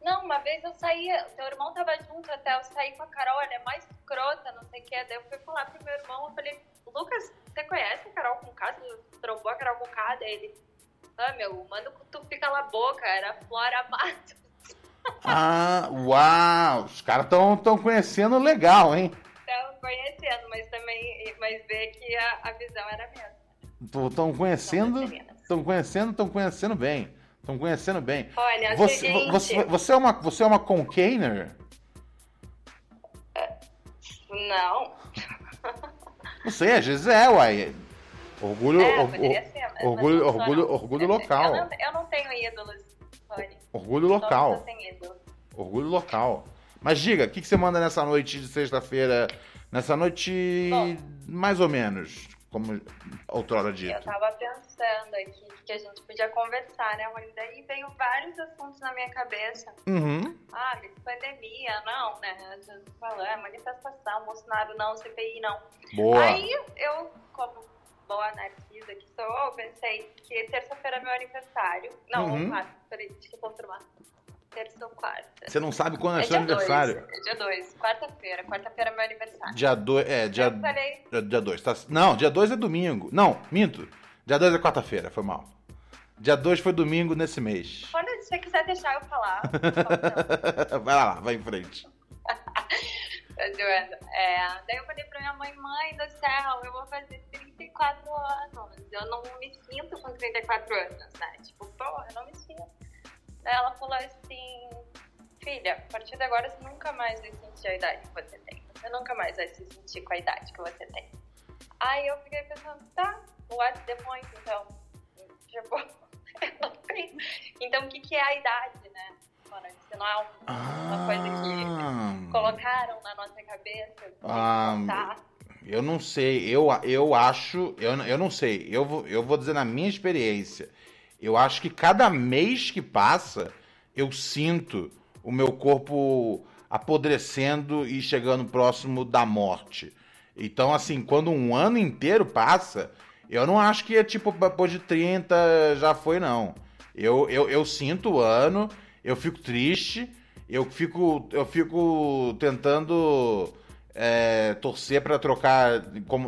Não, uma vez eu saí, teu irmão tava junto até, eu saí com a Carol, ela é mais escrota, não sei o que. Daí eu fui falar pro meu irmão, eu falei, Lucas, você conhece a Carol com K? Você trombou a Carol com K? Daí ele, ah, meu, manda que tu fica na boca, era Flora Mato. Ah, uau! Os caras estão tão conhecendo legal, hein? Então, conhecendo, mas também, mas ver que a, a visão era a mesma. Estão conhecendo. Estão conhecendo, estão conhecendo bem. Estão conhecendo bem. Olha, é o você, seguinte- você, você é uma, você é uma concainer? Não. Você é, Gisé, uai. Orgulho, É, or- ser, orgulho, não orgulho, orgulho Eu local. não, eu não tenho ídolos. Orgulho local. Orgulho local. Mas diga, o que, que você manda nessa noite de sexta-feira? Nessa noite, mais ou menos, como outrora dito. Eu tava pensando aqui que a gente podia conversar, né, Rony? Daí veio vários assuntos na minha cabeça. Uhum. Ah, pandemia, não, né? Falando, é, manifestação, Bolsonaro não, CPI não. Boa. Aí eu, como boa anarquista que sou, eu pensei que terça-feira é meu aniversário. Não, Uhum. quarta, peraí, deixa eu confirmar. Terça ou quarta? Você não sabe quando é, É seu dia dois, aniversário? É dia 2, quarta-feira. Quarta-feira é meu aniversário. Dia 2, é, dia Eu falei- dia 2, tá? Não, dia 2 é domingo. Não, minto. Dia 2 é quarta-feira, foi mal. Dia 2 foi domingo nesse mês. Quando você quiser deixar eu falar, vai lá, vai em frente. Zoando. É, daí eu falei pra minha mãe, mãe do céu, eu vou fazer 34 anos. Eu não me sinto com 34 anos, né? Tipo, porra, eu não me sinto. Daí ela falou assim, filha, a partir de agora você nunca mais vai sentir a idade que você tem. Você nunca mais vai se sentir com a idade que você tem. Aí eu fiquei pensando, tá, what's the point, então? Tipo, eu não sei. Então o que, que é a idade, né? Mano, se não é um- uma coisa que colocaram na nossa cabeça. Ah, tá. eu não sei, eu, eu acho, eu, eu não sei, eu vou, eu vou dizer na minha experiência, eu acho que cada mês que passa, eu sinto o meu corpo apodrecendo e chegando próximo da morte. Então, assim, quando um ano inteiro passa, eu não acho que é tipo, depois de 30 já foi, não. Eu, eu, eu sinto o ano, eu fico triste, eu fico, eu fico tentando é, torcer para trocar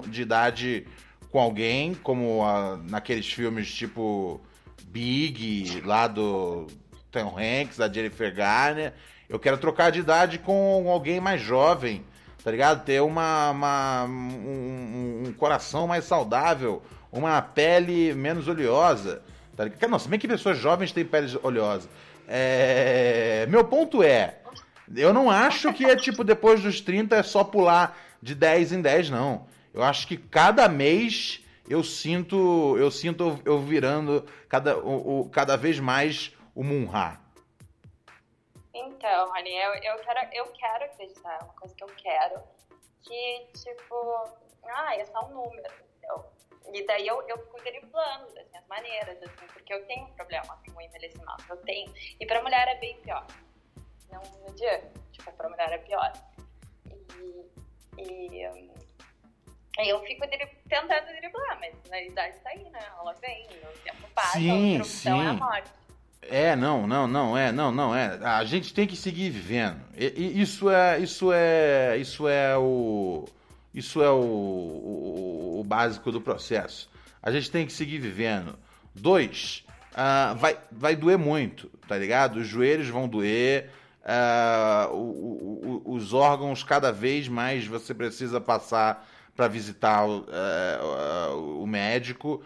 de idade com alguém, como a- naqueles filmes tipo Big, lá do Tom Hanks, da Jennifer Garner. Eu quero trocar de idade com alguém mais jovem, tá ligado? Ter uma, uma- um, um- um coração mais saudável, uma pele menos oleosa. Tá ligado? Não, se bem que pessoas jovens têm pele oleosa. É, Meu ponto é, eu não acho que é tipo depois dos 30 é só pular de 10 em 10, não. Eu acho que cada mês eu sinto eu sinto eu virando cada, o, o- cada vez mais o Munha. Então, Rony, eu, eu, quero, eu quero acreditar, é uma coisa que eu quero, que, tipo, ah, é só um número? E daí eu, eu fico driblando das minhas maneiras, assim, porque eu tenho um problema com o envelhecimento, eu tenho. E pra mulher é bem pior. Não, não adianta, tipo, pra mulher é pior. E, e aí eu fico dri- tentando driblar, mas a idade tá aí, né? Ela vem, o tempo passa, Sim, a opção é a sim. morte. É, não, não, não, é, não, não, é. A gente tem que seguir vivendo. E- e isso é, isso é, isso é o, isso é o, o, o básico do processo. A gente tem que seguir vivendo. Dois, ah, vai, vai doer muito, tá ligado? Os joelhos vão doer, ah, o- os órgãos cada vez mais você precisa passar para visitar o, eh, o médico.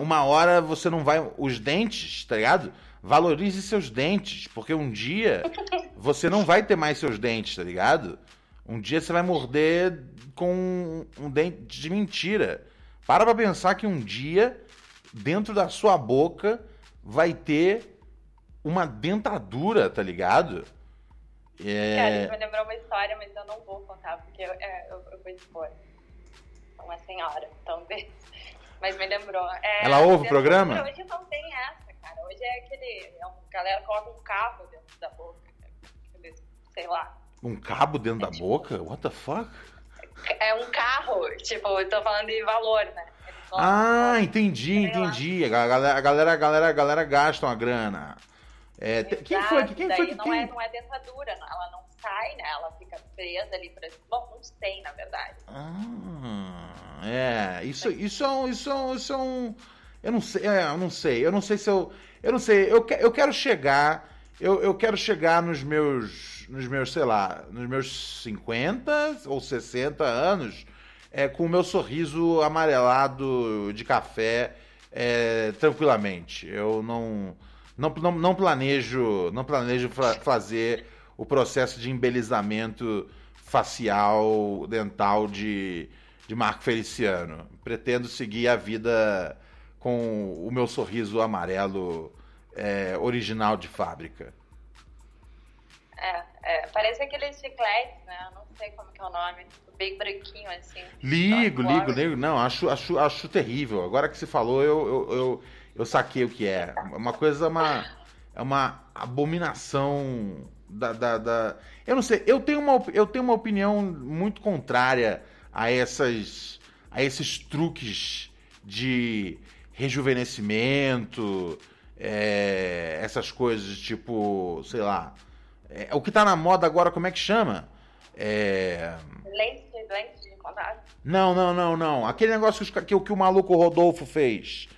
Uma hora você não vai. Os dentes, tá ligado? Valorize seus dentes, porque um dia você não vai ter mais seus dentes, tá ligado? Um dia você vai morder com um dente de mentira. Para pra pensar que um dia, dentro da sua boca, vai ter uma dentadura, tá ligado? Cara, É... isso me lembrou uma história, mas eu não vou contar, porque eu, é, eu, eu vou expor. Uma senhora, talvez. Mas me lembrou. É, Ela ouve o programa? Hoje não tem essa, cara. Hoje é aquele. É um, a galera coloca um carro dentro da boca. aquele- Sei lá. Um cabo dentro da boca? What the fuck? É um carro, tipo, eu tô falando de valor, né? Ah, entendi, entendi. A galera, a galera, a galera, a galera gasta uma grana. É, te- quem foi? Exato, Quem foi que não, quem? é, não é dentadura, ela não sai, né? Ela fica presa ali pra. Bom, não sei, na verdade. Ah, é, isso, isso é um, isso é um, isso é um, eu não sei, é, eu não sei, eu não sei se eu, eu não sei, eu, eu quero chegar, eu, eu quero chegar nos meus, nos meus, sei lá, nos meus 50 ou 60 anos, é, com o meu sorriso amarelado de café, é, tranquilamente. Eu não, não, não, planejo, não planejo fa- fazer o processo de embelezamento facial, dental de, de Marco Feliciano. Pretendo seguir a vida com o meu sorriso amarelo é, original de fábrica. É, parece aqueles chicletes, né? Eu não sei como que é o nome. Bem branquinho, assim. Ligo, ligo, ligo. Não, acho, acho, acho terrível. Agora que você falou, eu, eu, eu, eu saquei o que é. Uma coisa, uma, é uma abominação da, da, da- Eu não sei, eu tenho, uma, eu tenho uma opinião muito contrária a essas a esses truques de rejuvenescimento, é, essas coisas tipo, sei lá. É, o que tá na moda agora, como é que chama? É. Lente, lente de contato. Não, não, não, não. Aquele negócio que, que, o- que o maluco Rodolfo fez.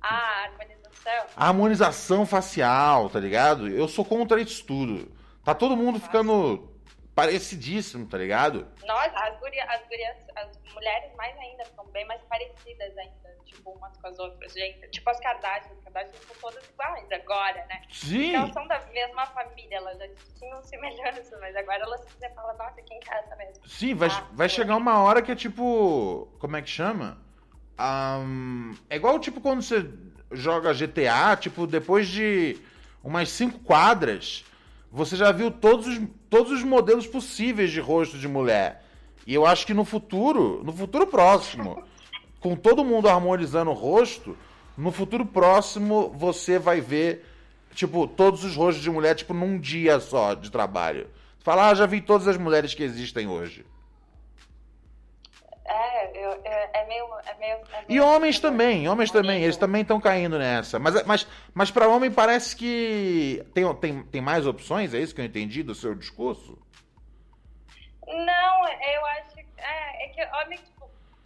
Ah, harmonização. A harmonização facial, tá ligado? Eu sou contra isso tudo. Tá todo mundo ficando parecidíssimo, tá ligado? Nossa, as, guria, as gurias, as mulheres mais ainda ficam bem mais parecidas ainda, tipo, umas com as outras, gente. Tipo as Kardashian, as Kardashian são todas iguais agora, né? Sim. Elas são da mesma família, elas já tinham semelhanças, mas agora elas você fala, nossa, quem que é essa mesmo? Sim, vai, Ah, vai chegar uma hora que é tipo. Como é que chama? Ahn, é igual tipo quando você joga GTA, tipo, depois de umas cinco quadras, você já viu todos os, todos os modelos possíveis de rosto de mulher. E eu acho que no futuro, no futuro próximo, com todo mundo harmonizando o rosto, no futuro próximo você vai ver, tipo, todos os rostos de mulher, tipo, num dia só de trabalho. Você fala, ah, já vi todas as mulheres que existem hoje. É, eu, é, é meio. É meio, é E meio- homens também, homens também, eles também estão caindo nessa. Mas, mas, mas para homem parece que tem, tem, tem mais opções, é isso que eu entendi do seu discurso? Não, eu acho. É, é que homem,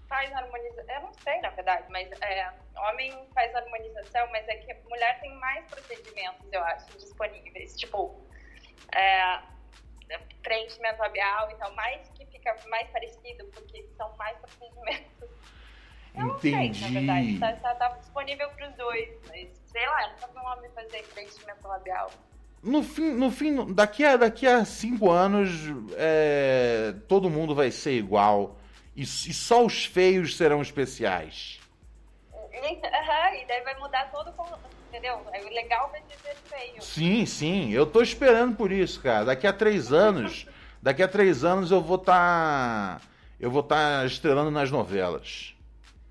faz harmonização. Eu não sei, na verdade, mas é, homem faz harmonização, mas é que mulher tem mais procedimentos, eu acho, disponíveis. Tipo, é, preenchimento labial e tal, mais que fica mais parecido, porque são mais procedimentos. Eu não sei, na verdade. Entendi. Tá, tá, tá disponível pros dois, mas sei lá, eu nunca vi um homem fazer preenchimento labial. No fim, no fim daqui, a, daqui a cinco anos, é, todo mundo vai ser igual. E, e só os feios serão especiais. Aham, e daí vai mudar todo o. Entendeu? É legal vai ser feio. Sim, sim, eu tô esperando por isso, cara. Daqui a três anos, daqui a três anos eu vou estar. eu vou estar estrelando nas novelas.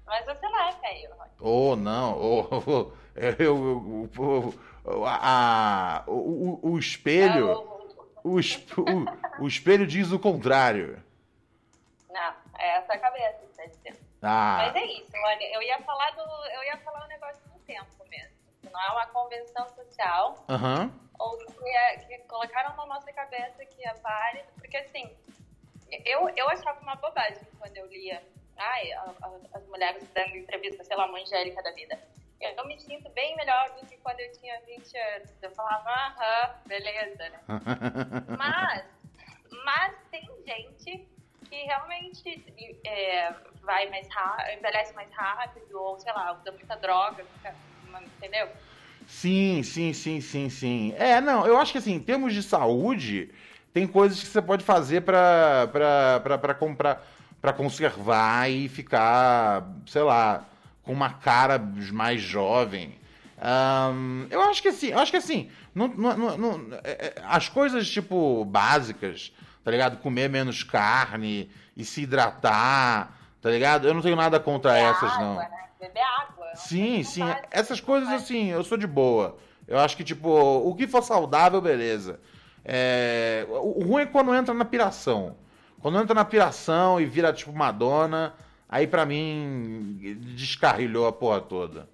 Mas você não é feio, Rony. Oh, não. Oh, oh, eu, eu- eu- a- a- o, o- o espelho. O, esp- o- o espelho diz o contrário. É essa a cabeça que tá dizendo. Ah. Mas é isso, olha, eu ia falar do. Eu ia falar um negócio do tempo mesmo. Não é uma convenção social Aham. ou que, é- que colocaram na nossa cabeça que é válido, porque assim, eu, eu achava uma bobagem quando eu lia, ai, a- a- as mulheres dando entrevista, sei lá, uma Angélica da vida. Eu, eu me sinto bem melhor do que quando eu tinha 20 anos. Eu falava, aham, beleza, né? Mas, mas tem gente que realmente é, vai mais rápido, envelhece mais rápido, ou sei lá, usa muita droga, entendeu? Sim, sim, sim, sim, sim. É, não, eu acho que assim, em termos de saúde, tem coisas que você pode fazer pra comprar, pra conservar e ficar, sei lá, com uma cara mais jovem. Ahn, eu acho que assim, acho que assim, não- não- não- é, é, as coisas tipo básicas, tá ligado? Comer menos carne e se hidratar, tá ligado? Eu não tenho nada contra essas, não. Água, né? Beber água. Sim, sim. Essas coisas, assim, eu sou de boa. Eu acho que, tipo, o que for saudável, beleza. É, O o ruim é quando entra na piração. Quando entra na piração e vira, tipo, Madonna, aí pra mim descarrilhou a porra toda.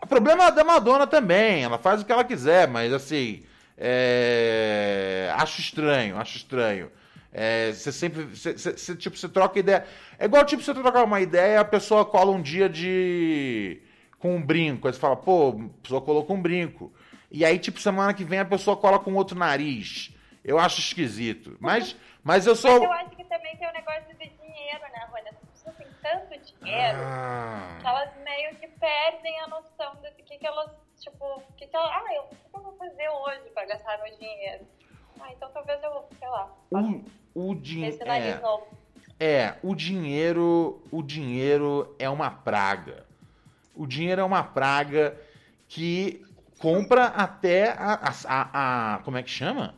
O problema é da Madonna também, ela faz o que ela quiser, mas assim. É, Acho estranho, acho estranho. É, Você sempre. Você, você- tipo, você troca ideia. É igual, tipo, você trocar uma ideia a pessoa cola um dia de. com um brinco. Aí você fala, pô, a pessoa colocou um brinco. E aí, tipo, semana que vem a pessoa cola com outro nariz. Eu acho esquisito. Mas, mas eu sou. Mas eu acho que também tem o negócio de dinheiro, né, Rony? As pessoas têm tanto dinheiro Ah. que elas meio que perdem a noção do que, que elas, tipo, o que, que elas, ah, eu, o que eu vou fazer hoje pra gastar meu dinheiro? Ah, então talvez eu, sei lá, O, o dinheiro. É, é, o dinheiro. O dinheiro é uma praga. O dinheiro é uma praga que compra até a, a- a- a- como é que chama?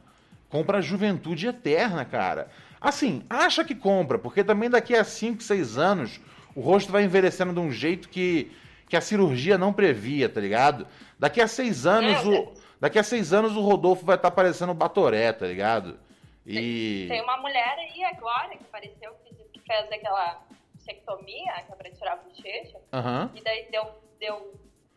Compra a juventude eterna, cara. Assim, acha que compra, porque também daqui a 5, 6 anos o rosto vai envelhecendo de um jeito que, que a cirurgia não previa, tá ligado? Daqui a 6 anos o, daqui a seis anos o Rodolfo vai estar parecendo o Batoré, tá ligado? E Tem uma mulher aí agora que apareceu que, que fez aquela sectomia, que é pra tirar a bochecha, Aham. e daí deu, deu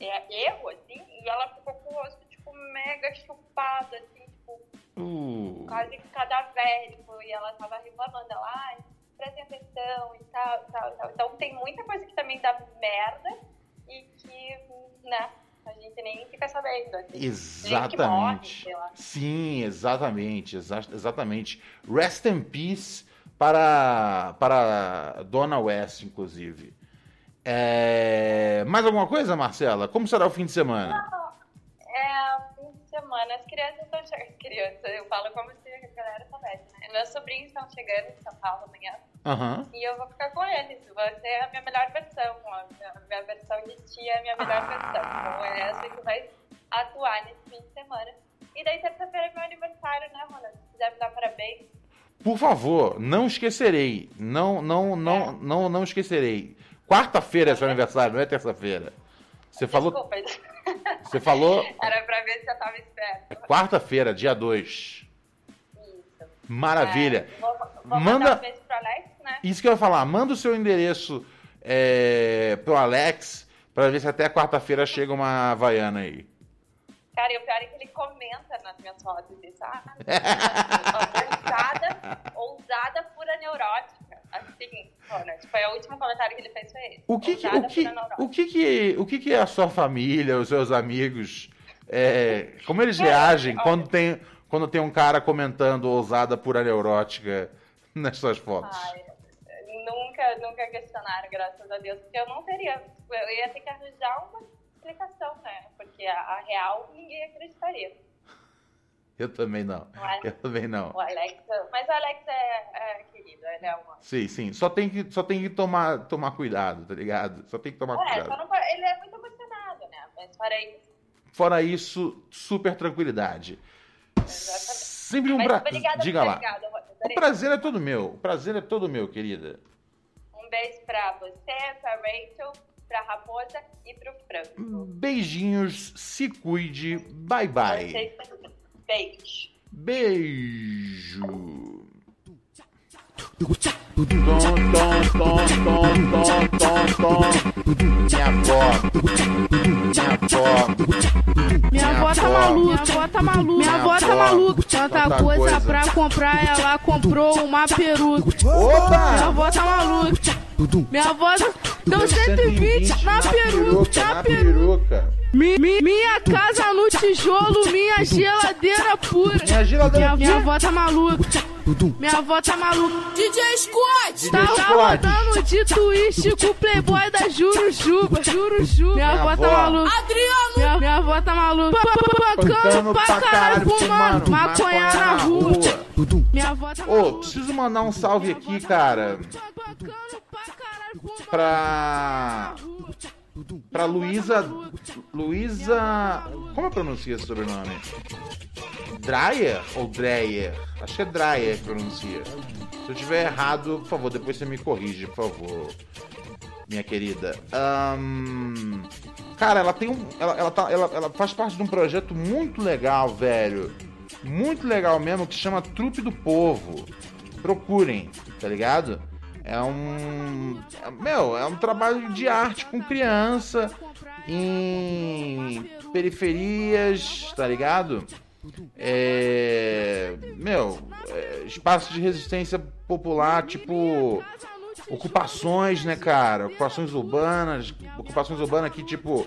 É, erro, assim, e ela ficou com o rosto, tipo, mega chupado, assim, tipo, Uh. quase cadavérico, e ela tava reclamando, ela, ai, prestem atenção e tal, e tal, e tal. Então tem muita coisa que também dá merda e que, né, a gente nem fica sabendo. Assim. Morre, Exatamente. sei lá. Sim, exatamente, exa- exatamente. Rest in peace para para Dona West, inclusive. É, Mais alguma coisa, Marcela? Como será o fim de semana? É, fim de semana, as crianças estão chegando. Crianças, eu falo como se a galera soubesse, né? Meus sobrinhos estão chegando em São Paulo amanhã. Aham. E eu vou ficar com eles. Vai ser a minha melhor versão. A minha, versão de tia é a minha melhor versão. Então é essa que vai atuar nesse fim de semana. E daí terça-feira é meu aniversário, né, Rona? Se quiser me dar parabéns. Por favor, não esquecerei. Não, não, não, não, não esquecerei. Quarta-feira é seu aniversário, não é terça-feira. Você falou. Desculpa. Você falou Era pra ver se eu tava esperto. quarta-feira, dia 2. Maravilha. É, vou, vou Manda- um Alex, né? Isso que eu ia falar, manda o seu endereço é, pro Alex pra ver se até quarta-feira chega uma Havaiana aí. Cara, e o pior é que ele comenta nas minhas fotos isso. Ah, ousada, ousada pura neurótica. Assim, pô, né? Tipo, é o último comentário que ele fez foi esse. O que que, o que, o que, que, o que, que a sua família, os seus amigos, é, como eles reagem quando tem, quando tem um cara comentando ousada pura neurótica nas suas fotos? Ai, nunca, nunca questionaram, graças a Deus, porque eu não teria. Eu ia ter que arranjar uma explicação, né? Porque a, a real ninguém acreditaria. Eu também não. É? Eu também não. O Alex, mas o Alex é, é querido, ele é uma. Sim, sim. Só tem que, só tem que tomar, tomar cuidado, tá ligado? Só tem que tomar É, cuidado. não, ele é muito emocionado, né? Mas fora isso, Fora isso, super tranquilidade. Sempre um Mas pra... obrigada Diga lá. ter ligado, O prazer é todo meu. O prazer é todo meu, querida. Um beijo pra você, pra Rachel, pra Raposa e pro Franco. Beijinhos, se cuide. Bye bye. Beijo. Beijo. Minha avó. Minha avó. Minha avó tá maluca, minha avó tá maluca, minha avó tá maluca. Tanta coisa. pra comprar, ela comprou uma peruca. Opa! Minha avó tá maluca. Minha avó deu 120 na peruca, na peruca. Mi- mi- minha casa no tijolo, minha geladeira pura. Minha geladeira minha, minha avó tá maluca. Minha avó tá maluca. DJ Scott! Tá, DJ tá rodando de twist com o playboy da Jurujuba. Jurujuba. Minha, Minha avó tá maluca. Adriano! Minha, minha avó tá maluca. Pancando pra caralho, fumando maconha na rua. Minha avó tá Ô, preciso mandar um salve aqui, cara. Pra. Pra Luísa. Luísa. Como eu pronuncio esse sobrenome? Dreyer ou Dreyer? Acho que é Dreyer que pronuncia. Se eu tiver errado, por favor, depois você me corrige, por favor. Minha querida. Ahn, Cara, ela tem um. Ela, ela, tá, ela, ela faz parte de um projeto muito legal, velho. Muito legal mesmo, que chama Trupe do Povo. Procurem, tá ligado? É um. Meu, é um trabalho de arte com criança em periferias, tá ligado? É. Meu, é, espaço de resistência popular, tipo. Ocupações, né, cara? Ocupações urbanas, ocupações urbanas que, tipo,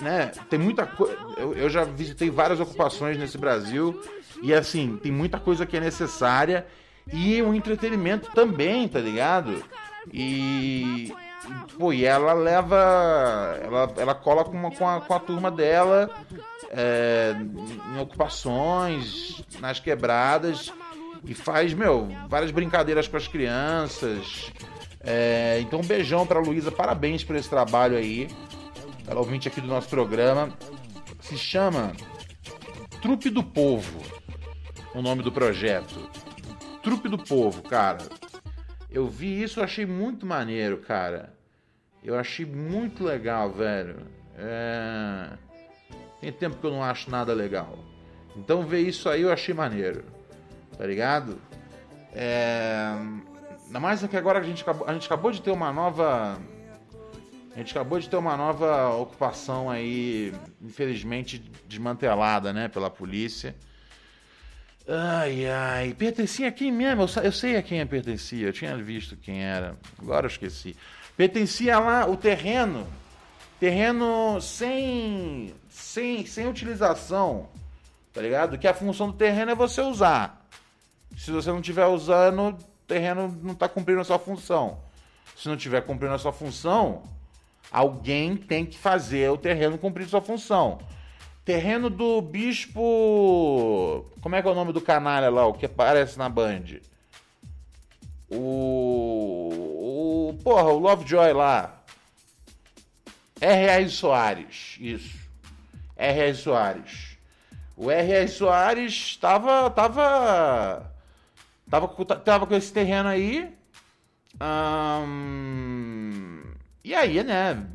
né, tem muita coisa. Eu, eu já visitei várias ocupações nesse Brasil e, assim, tem muita coisa que é necessária e um entretenimento também, tá ligado? E, pô, e ela leva. Ela, ela cola com, uma- com, a, com a turma dela é, em ocupações, nas quebradas, e faz, meu, várias brincadeiras com as crianças. É, então, um beijão pra Luísa, parabéns por esse trabalho aí. Ela é ouvinte aqui do nosso programa. Se chama Trupe do Povo, o nome do projeto. Trupe do Povo, cara. Eu vi isso, eu achei muito maneiro, cara. Eu achei muito legal, velho. É... Tem tempo que eu não acho nada legal. Então ver isso aí eu achei maneiro. Tá ligado? É... Ainda mais é que agora a gente, acabou, a gente acabou de ter uma nova. A gente acabou de ter uma nova ocupação aí, infelizmente desmantelada, né, pela polícia. Ai, ai. Pertencia a quem mesmo? Eu, eu sei a quem pertencia. Eu tinha visto quem era. Agora eu esqueci. Pertencia lá o terreno. Terreno sem, sem, sem utilização. Tá ligado? Que a função do terreno é você usar. Se você não estiver usando, o terreno não está cumprindo a sua função. Se não estiver cumprindo a sua função, alguém tem que fazer o terreno cumprir sua função. Terreno do bispo. Como é que é o nome do canalha lá, o que aparece na Band? O. o porra, o Lovejoy lá. R.R. Soares, isso. R.R. Soares. O R.R. Soares estava. Tava. Tava, tava com esse terreno aí. E aí, né?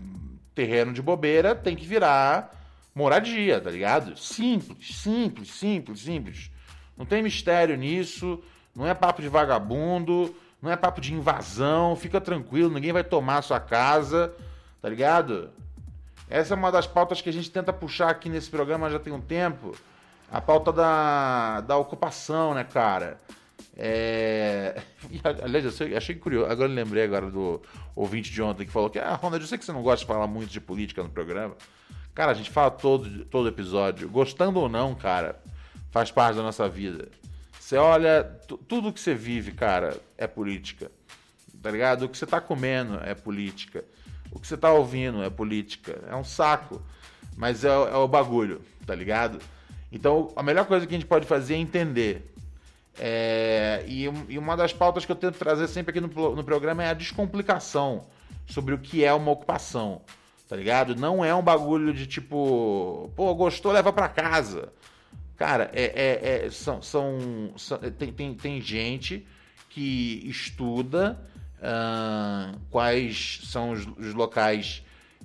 Terreno de bobeira tem que virar moradia, tá ligado? Simples, simples, simples, simples. Não tem mistério nisso, não é papo de vagabundo, não é papo de invasão, fica tranquilo, ninguém vai tomar a sua casa, tá ligado? Essa é uma das pautas que a gente tenta puxar aqui nesse programa já tem um tempo. A pauta da, da ocupação, né, cara? É... Aliás, eu sei- achei curioso. Agora eu lembrei agora do ouvinte de ontem que falou que, ah, Ronald, eu sei que você não gosta de falar muito de política no programa. Cara, a gente fala todo, todo episódio. Gostando ou não, cara, faz parte da nossa vida. Você olha, tu- tudo que você vive, cara, é política. Tá ligado? O que você tá comendo é política. O que você tá ouvindo é política. É um saco. Mas é, é o bagulho, tá ligado? Então, a melhor coisa que a gente pode fazer é entender. É, e, e uma das pautas que eu tento trazer sempre aqui no, no programa é a descomplicação sobre o que é uma ocupação, tá ligado? Não é um bagulho de tipo, pô, gostou, leva pra casa. Cara, é, é- é- são, são, são- tem, tem, tem gente que estuda ah, quais são os, os locais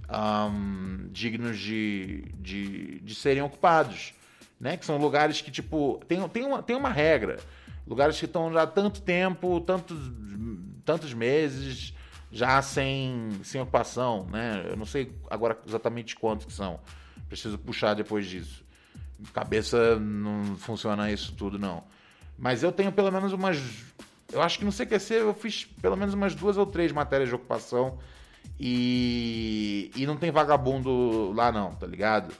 ahm, dignos de, de, de serem ocupados, né? Que são lugares que, tipo, tem, tem, uma, tem uma regra. Lugares que estão já há tanto tempo, tantos, tantos meses, já sem, sem ocupação, né? Eu não sei agora exatamente quantos que são. Preciso puxar depois disso. Cabeça não funciona isso tudo, não. Mas eu tenho pelo menos umas. Eu acho que no CQC eu fiz pelo menos umas duas ou três matérias de ocupação. E, e não tem vagabundo lá, não, tá ligado?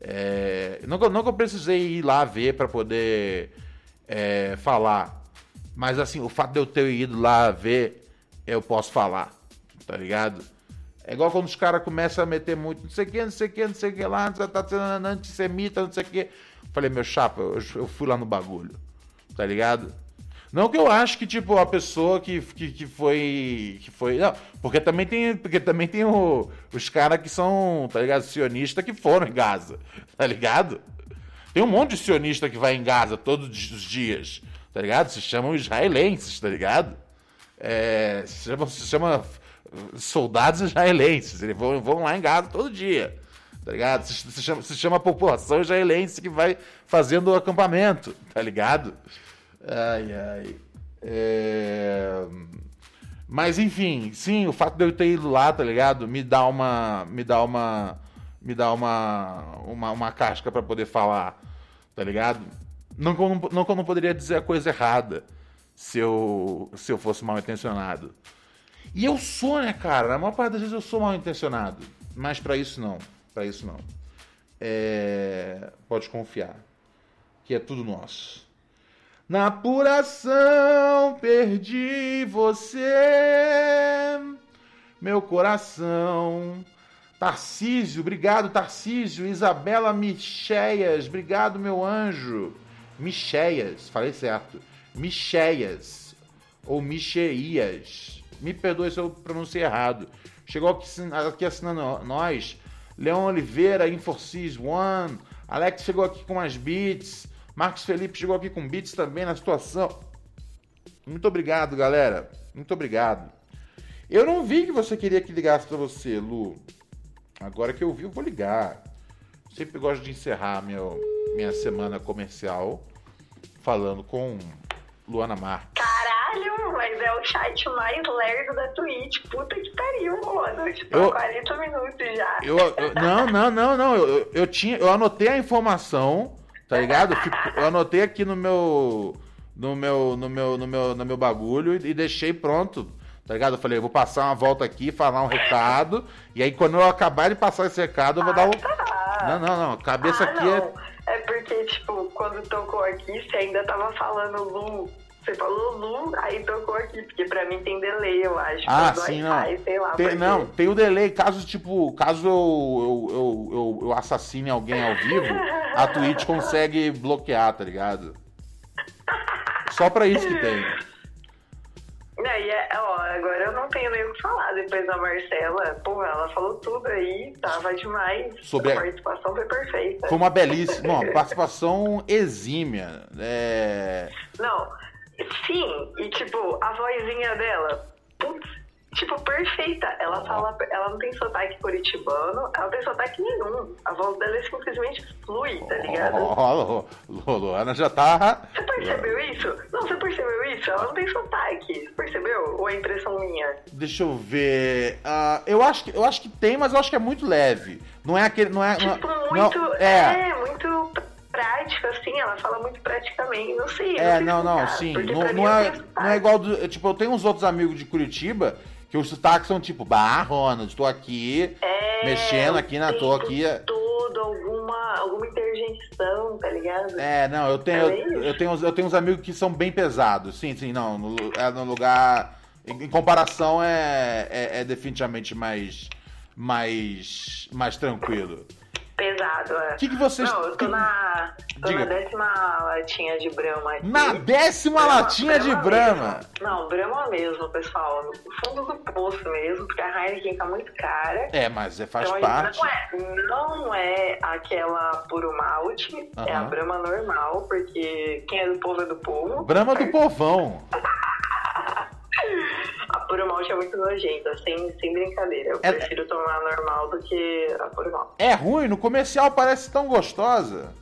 É, não, que não que eu precisei ir lá ver pra poder é, falar. Mas assim, o fato de eu ter ido lá ver, eu posso falar, tá ligado? É igual quando os caras começam a meter muito, não sei o que, não sei o que, não sei o que lá, tá sendo antissemita, não sei o que. Falei, meu chapa, eu, eu fui lá no bagulho, tá ligado? Não que eu acho que, tipo, a pessoa que, que, que foi. que foi. Não, porque também tem, porque também tem o- os caras que são, tá ligado, sionistas que foram em Gaza, tá ligado? Tem um monte de sionista que vai em Gaza todos os dias, tá ligado? Se chamam israelenses, tá ligado? É, se, chama, se chama soldados israelenses, eles vão, vão lá em Gaza todo dia, tá ligado? Se, se chama, se chama população israelense que vai fazendo o acampamento, tá ligado? Ai, ai. É... Mas enfim, sim, o fato de eu ter ido lá, tá ligado? Me dá uma. Me dá uma. Me dá uma. Uma, uma casca pra poder falar, tá ligado? Não que eu não poderia dizer a coisa errada se eu, se eu fosse mal intencionado. E eu sou, né, cara? Na maior parte das vezes eu sou mal intencionado. Mas pra isso não. Pra isso não. É... Pode confiar. Que é tudo nosso. Na apuração perdi você, meu coração. Tarcísio, obrigado, Tarcísio. Isabela Micheias, obrigado, meu anjo. Micheias, falei certo. Micheias, ou Micheias. Me perdoe se eu pronunciei errado. Chegou aqui, assin- aqui assinando nós. Leão Oliveira, Inforcis One. Alex chegou aqui com umas beats. Marcos Felipe chegou aqui com beats também na situação. Muito obrigado, galera. Muito obrigado. Eu não vi que você queria que ligasse pra você, Lu. Agora que eu vi, eu vou ligar. Sempre gosto de encerrar meu, minha semana comercial falando com Luana Mar. Caralho, mas é o chat mais lerdo da Twitch. Puta que pariu, mano. Tipo, Eu- 40 minutos já. Eu, eu- não, não, não, não. Eu, eu, tinha, eu anotei a informação, tá ligado? Eu, anotei aqui no meu, no meu, no meu, no meu, no meu bagulho e, e deixei pronto, tá ligado? Eu falei, eu vou passar uma volta aqui, falar um recado e aí quando eu acabar de passar esse recado eu vou dar um. Não, não, não. A cabeça Ah, aqui não. é É porque, tipo, quando tocou aqui, você ainda tava falando Lu. Você falou Lu, aí tocou aqui, porque pra mim tem delay, eu acho. Ah, sim, não. Sei lá, Tem, por quê. não, tem o delay. Caso, tipo, caso eu, eu, eu, eu, assassine alguém ao vivo, a Twitch consegue bloquear, tá ligado? Só pra isso que tem. Não, e é, ó, agora eu não tenho nem o que falar. Depois da Marcela, porra, ela falou tudo aí, tava demais. Sobre a participação foi perfeita. Foi uma belíssima uma participação exímia. É... Não, sim, e tipo, a vozinha dela, putz, tipo, perfeita. Ela fala, ela não tem sotaque curitibano, ela não tem sotaque nenhum. A voz dela é simplesmente flui, tá ligado? Ó, Lu- Luana já tá. Você percebeu isso? Não, você percebeu isso? Ela não tem sotaque, você percebeu? Ou é impressão minha? Deixa eu ver. Ah, eu, acho que, eu acho que tem, mas eu acho que é muito leve. Não é aquele. Não é, não, Tipo, não- muito. é. é. Praticamente. Não sei. É, não, não, explicar, sim. Não, pra não mim é, não é igual. Do, tipo, eu tenho uns outros amigos de Curitiba que os sotaques são tipo, bah, Ronald, estou aqui, É, mexendo aqui na tô aqui. Todo, alguma, alguma interjeição, tá ligado? É, não, eu tenho, É eu, eu tenho, uns- eu tenho uns amigos que são bem pesados. Sim, sim, não. No, é no lugar. Em, em comparação, é, é, é definitivamente mais. mais. mais tranquilo. Pesado, é. Que que vocês- Não, eu tô na. tô Diga. na décima latinha de Brahma aqui. Na décima latinha de Brahma. mesmo. Não, Brahma mesmo, pessoal. No fundo do poço mesmo, porque a Heineken tá muito cara. É, mas é, faz Então, parte. Não é, não é aquela puro malte, é a Aham. Brahma normal, porque quem é do povo é do povo. Brahma do povão. A puro malte é muito nojenta, sem, sem brincadeira. Eu É- prefiro tomar normal do que a puro malte. É ruim, no comercial parece tão gostosa.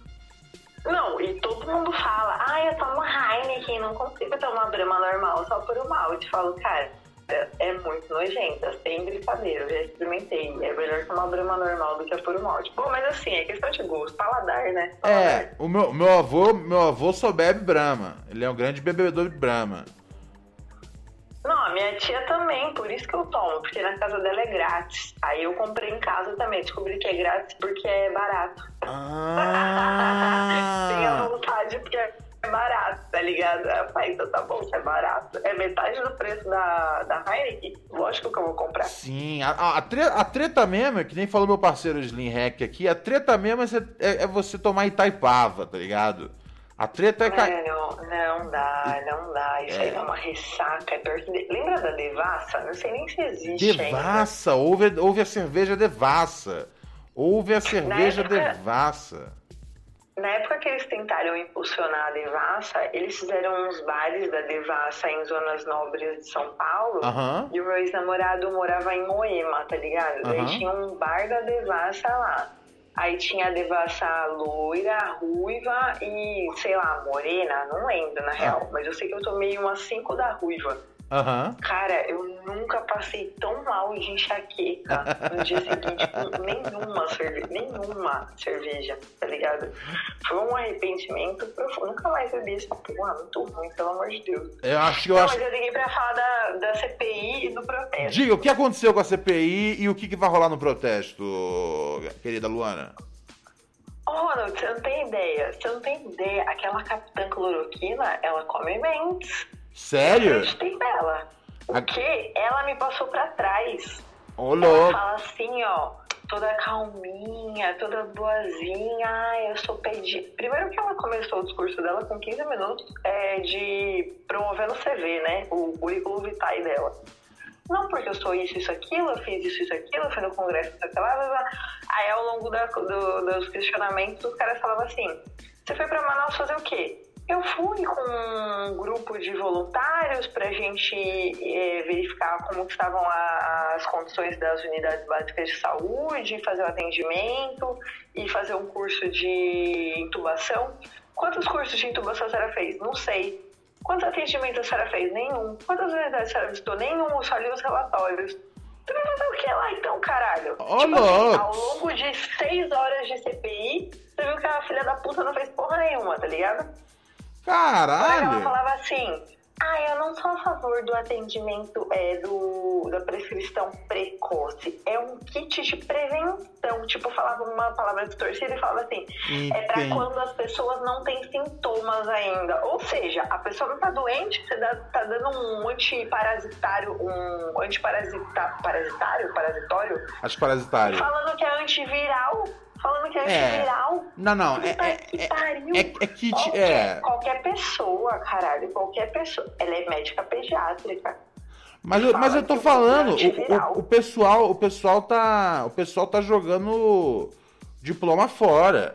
Não, e todo mundo fala, ah, eu tomo Heineken, não consigo tomar Brahma normal, só puro malte. Eu falo, cara, é, é muito nojenta, sem brincadeira, eu já experimentei. É melhor tomar Brahma normal do que a puro malte. Bom, mas assim, é questão de gosto, paladar, né? É, o meu, meu avô, meu avô só bebe Brahma. Ele é um grande bebedor de Brahma. Não, a minha tia também, por isso que eu tomo, porque na casa dela é grátis. Aí eu comprei em casa também, descobri que é grátis porque é barato. Tenho a vontade porque é barato, tá ligado? Eu falei, então tá bom, é barato. É metade do preço da, da Heineken, lógico que eu vou comprar. Sim, a, a, a tre- a treta mesmo, é que nem falou meu parceiro Slim Hack aqui, a treta mesmo é é- é você tomar Itaipava, tá ligado? A treta é. ca- É, não, não dá, não dá. Isso aí É. dá uma ressaca. É pior de- Lembra da Devassa? Não sei nem se existe ainda. Devassa, houve, houve a cerveja Devassa. Houve a cerveja época- Devassa. Na época que eles tentaram impulsionar a Devassa, eles fizeram uns bares da Devassa em zonas nobres de São Paulo. Aham. E o meu ex-namorado morava em Moema, tá ligado? Daí Aham. tinha um bar da Devassa lá. Aí tinha a Devassa loira, ruiva e, sei lá, morena, não lembro na real. Mas eu sei que eu tomei umas cinco da ruiva. Aham. Cara, eu nunca passei tão mal de enxaqueca no dia seguinte com nenhuma cerveja, nenhuma cerveja, tá ligado? Foi um arrependimento profundo. Nunca mais bebi essa porra, muito ruim, pelo amor de Deus. Eu acho que eu Não, acho. mas eu liguei pra falar da, da CPI e do protesto. Diga, o que aconteceu com a CPI e o que, que vai rolar no protesto, querida Luana? Ô, Ronald, você não tem ideia. Você não tem ideia. Aquela capitã cloroquina, ela come mentes. Sério? Eu acreditei nela. O A- quê? Ela me passou pra trás. Ô, Ela fala assim, ó, toda calminha, toda boazinha, ai, eu sou pedi. Primeiro que ela começou o discurso dela com 15 minutos é, de promovendo o CV, né? O currículo vitae dela. Não, porque eu sou isso, isso, aquilo, eu fiz isso, isso, aquilo, eu fui no congresso, isso, aquilo. Aí ao longo da- do- dos questionamentos, os caras falavam assim, você foi pra Manaus fazer o quê? Eu fui com um grupo de voluntários pra gente eh, verificar como estavam a- as condições das unidades básicas de saúde, fazer o atendimento e fazer um curso de intubação. Quantos cursos de intubação a senhora fez? Não sei. Quantos atendimentos a senhora fez? Nenhum. Quantas unidades a senhora visitou? Nenhum. Eu só li os relatórios. Tu vai fazer o que lá então, caralho? Ô, tipo assim, ao longo de seis horas de CPI, você viu que a filha da puta não fez porra nenhuma, tá ligado? Ela Caralho! falava assim, ah, eu não sou a favor do atendimento é, do, da prescrição precoce. É um kit de prevenção. Tipo, falava uma palavra distorcida e falava assim, é pra Entendi. quando as pessoas não têm sintomas ainda. Ou seja, a pessoa não tá doente, você dá- tá dando um antiparasitário, um antiparasita, parasitário, parasitório, Acho parasitário. falando que é antiviral. Falando que é É. antiviral. Não, não, é, é, que é, pariu. é, é kit. Qualquer, É. qualquer pessoa, caralho, qualquer pessoa. Ela é médica pediátrica. Mas, eu- mas eu tô falando, o, antiviral. o, o pessoal, o pessoal tá. O pessoal tá jogando diploma fora.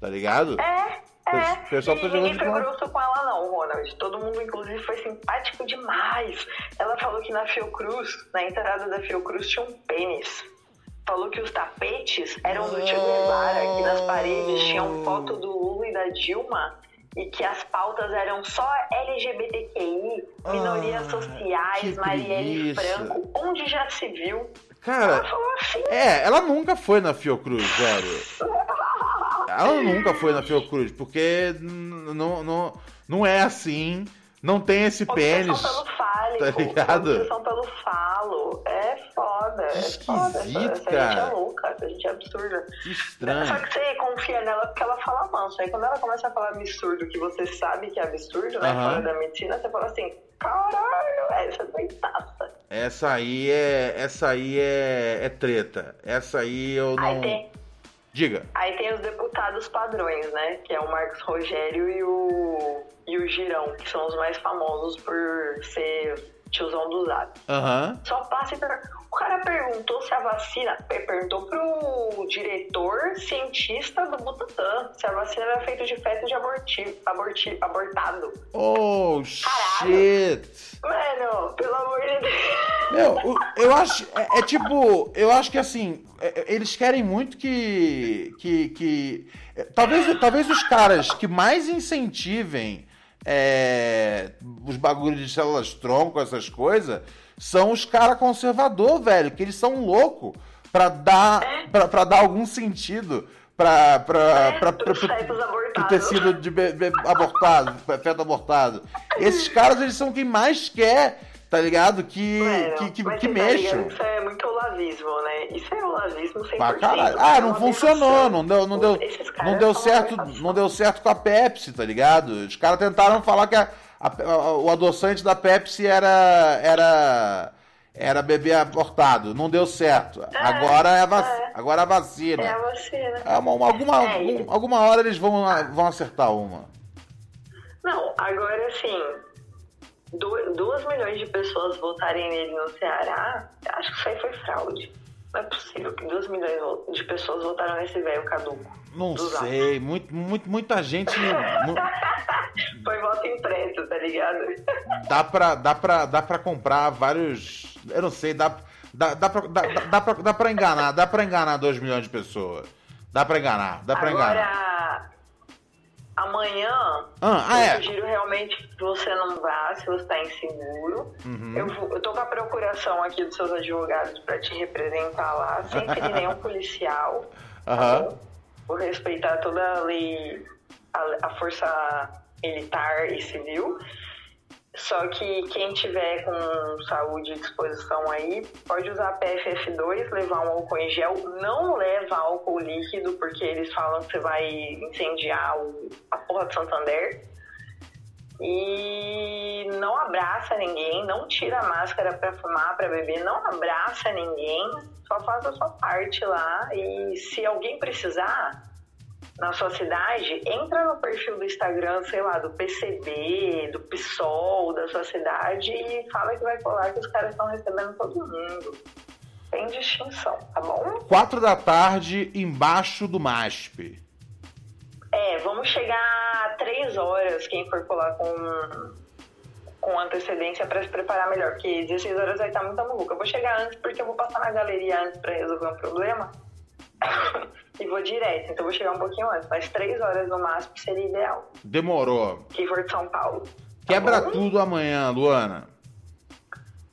Tá ligado? É, O é. pessoal e tá ninguém jogando foi diploma. grosso com ela, não, Ronald. Todo mundo, inclusive, foi simpático demais. Ela falou que na Fiocruz, na entrada da Fiocruz, tinha um pênis. Falou que os tapetes eram do Che Guevara, que nas paredes tinham foto do Lula e da Dilma. E que as pautas eram só LGBTQI, minorias Ah, sociais, Marielle preguiça. Franco. Onde já se viu? Cara, Ela falou assim. é, ela nunca foi na Fiocruz, velho. Ela nunca foi na Fiocruz, porque não, não, não é assim, não tem esse pênis, Obsessão pelo fálico. tá ligado? Foda. É esquisito, essa gente cara. é louca, essa gente é absurda. Que estranho. Só que você confia nela porque ela fala manso. Aí quando ela começa a falar absurdo, que você sabe que é absurdo, né? Aham. Fora da medicina, você fala assim, caralho, essa é doidaça. Essa aí é, essa aí é, é treta. Essa aí eu não... Aí tem, Diga. aí tem os deputados padrões, né? Que é o Marcos Rogério e o, e o Girão, que são os mais famosos por ser tiozão do Zap. Aham. Só passa e per... O cara perguntou se a vacina. Perguntou pro diretor cientista do Butantan se a vacina era feita de feto de aborti... Aborti... abortado. Oh, shit. Mano, pelo amor de Deus. Meu, eu acho. É, é tipo. Eu acho que assim. é- é- eles querem muito que. que, que é, talvez, talvez os caras que mais incentivem é, os bagulhos de células tronco, essas coisas, são os caras conservador, velho. Que eles são loucos pra dar, pra, pra dar algum sentido pra, pra, pra- pro tecido de be- abortado, feto abortado. Esses caras, eles são quem mais quer, tá ligado? Que, que, que, que você tá mexam. que Isso é muito olavismo, né? Isso é olavismo 100%. Pra caralho. Ah, não É uma funcionou, não deu, não deu, não deu certo, não deu certo com a Pepsi, tá ligado? Os caras tentaram falar que a- a- a- o adoçante da Pepsi era era era bebê abortado, não deu certo. agora é a vac- agora é a vacina. É a vacina. É uma- uma- alguma, É, algum- alguma hora eles vão, vão acertar uma. Não, agora assim, 2 milhões de pessoas votarem nele no Ceará, acho que isso aí foi fraude. Não é possível que 2 milhões de pessoas votaram nesse velho caduco. Não sei, muito, muito, muita gente. Foi voto impresso, tá ligado? dá, pra, dá, pra, dá pra comprar vários. Eu não sei, dá, dá, dá, pra, dá, dá, pra, dá pra enganar, dá pra enganar 2 milhões de pessoas. Dá pra enganar, dá pra enganar. Amanhã, Ah, ah, eu é. sugiro realmente que você não vá se você está inseguro. Uhum. Eu, vou- eu tô com a procuração aqui dos seus advogados para te representar lá, sem ferir nenhum policial. Aham. Vou respeitar toda a lei, a, a força militar e civil. Só que quem tiver com saúde e disposição aí, pode usar PFF2, levar um álcool em gel. Não leva álcool líquido, porque eles falam que você vai incendiar o- a porra do Santander. E não abraça ninguém, não tira a máscara pra fumar, pra beber, não abraça ninguém, só faz a sua parte lá. E se alguém precisar, na sua cidade, entra no perfil do Instagram, sei lá, do PCB, do PSOL da sua cidade e fala que vai colar que os caras estão recebendo todo mundo. Tem distinção, tá bom? 4 da tarde, embaixo do MASP. É, vamos chegar a três horas, quem for colar com, com antecedência pra se preparar melhor, porque 16 horas vai estar muita maluca. Eu vou chegar antes porque eu vou passar na galeria antes pra resolver um problema. e vou direto, então vou chegar um pouquinho antes, mas três horas no máximo seria ideal. Demorou. Quem for de São Paulo. Quebra tudo amanhã, Luana.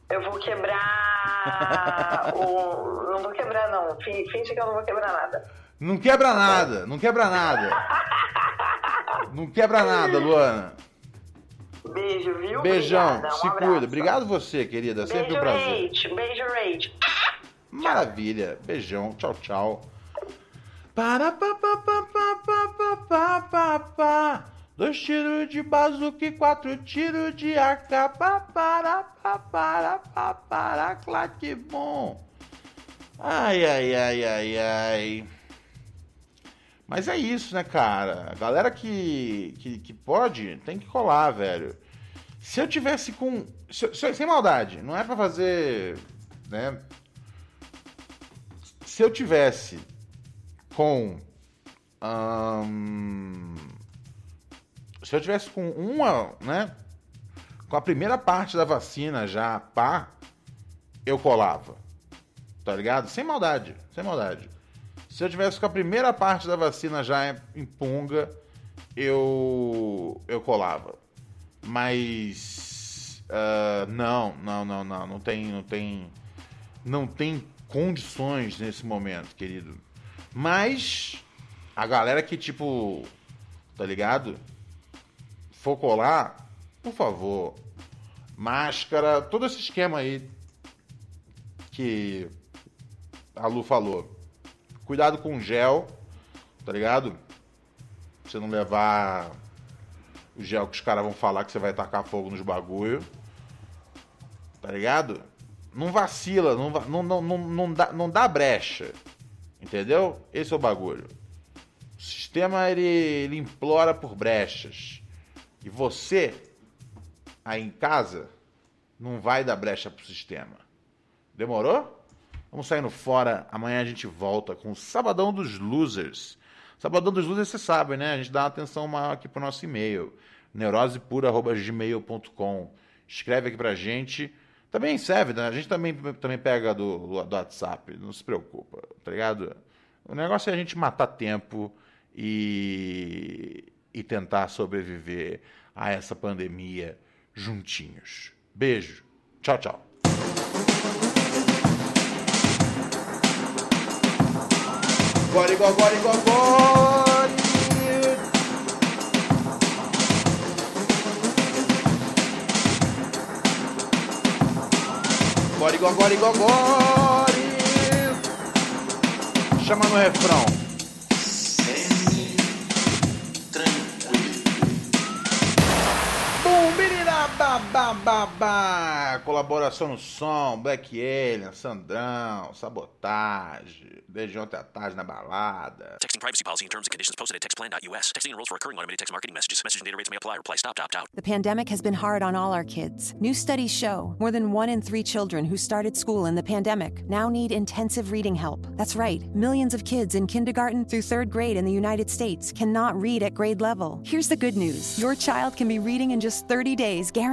Eu vou quebrar o. Não vou quebrar, não. Fin- Finge que eu não vou quebrar nada. Não quebra nada, não quebra nada. Não quebra nada, Luana. Beijo, viu? Beijão, Obrigada, um se abraço. cuida. Obrigado você, querida. Sempre Beijo, um prazer. Beijo, Rach. Maravilha. Beijão. Tchau, tchau. Para, pa, pa, pa, pa, pa, pa, pa, pa. Dois tiros de bazuca e quatro tiros de AK. Pa, para, pa, para, pa, para, claro que bom. Ai, ai, ai, ai, ai. Mas é isso, né, cara? A galera que, que, que pode tem que colar, velho. Se eu tivesse com. se se sem maldade, não é pra fazer. né? Se eu tivesse com. ahn, Se eu tivesse com uma, né? Com a primeira parte da vacina já pá, eu colava. Tá ligado? Sem maldade, sem maldade. Se eu tivesse com a primeira parte da vacina já em punga, eu eu colava. Mas uh, não, não, não, não, não tem, não tem, não tem condições nesse momento, querido. Mas a galera que tipo, tá ligado? For colar, por favor, máscara, todo esse esquema aí que a Lu falou. Cuidado com gel, tá ligado? Você não levar o gel que os caras vão falar que você vai tacar fogo nos bagulho. Tá ligado? Não vacila, não, não, não, não, dá, não dá brecha. Entendeu? Esse é o bagulho. O sistema ele, ele implora por brechas. E você, aí em casa, não vai dar brecha pro sistema. Demorou? Vamos saindo fora. Amanhã a gente volta com o Sabadão dos Losers. Sabadão dos Losers, você sabe, né? A gente dá uma atenção maior aqui pro nosso e-mail. neurosepura.gmail.com Escreve aqui pra gente. Também serve, né? A gente também, também pega do, do WhatsApp. Não se preocupa, tá ligado? O negócio é a gente matar tempo e, e tentar sobreviver a essa pandemia juntinhos. Beijo. Tchau, tchau. Gore, gore, gore. Chama no refrão. Ba, ba, ba, ba. Colaboração no som, Black Alien, Sandrão, Sabotagem, desde ontem à tarde na balada. Texting privacy policy and terms and conditions posted at textplan.us. Texting enrolls for recurring automated text marketing messages. Message and data rates may apply. Reply stop, opt out. The pandemic has been hard on all our kids. New studies show more than one in three children who started school in the pandemic now need intensive reading help. That's right, millions of kids in kindergarten through third grade in the United States cannot read at grade level. Here's the good news your child can be reading in just 30 days, guaranteed,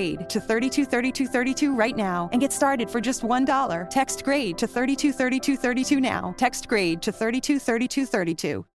grade to 323232 right now and get started for just $1. Text grade to 323232 now. Text grade to 323232.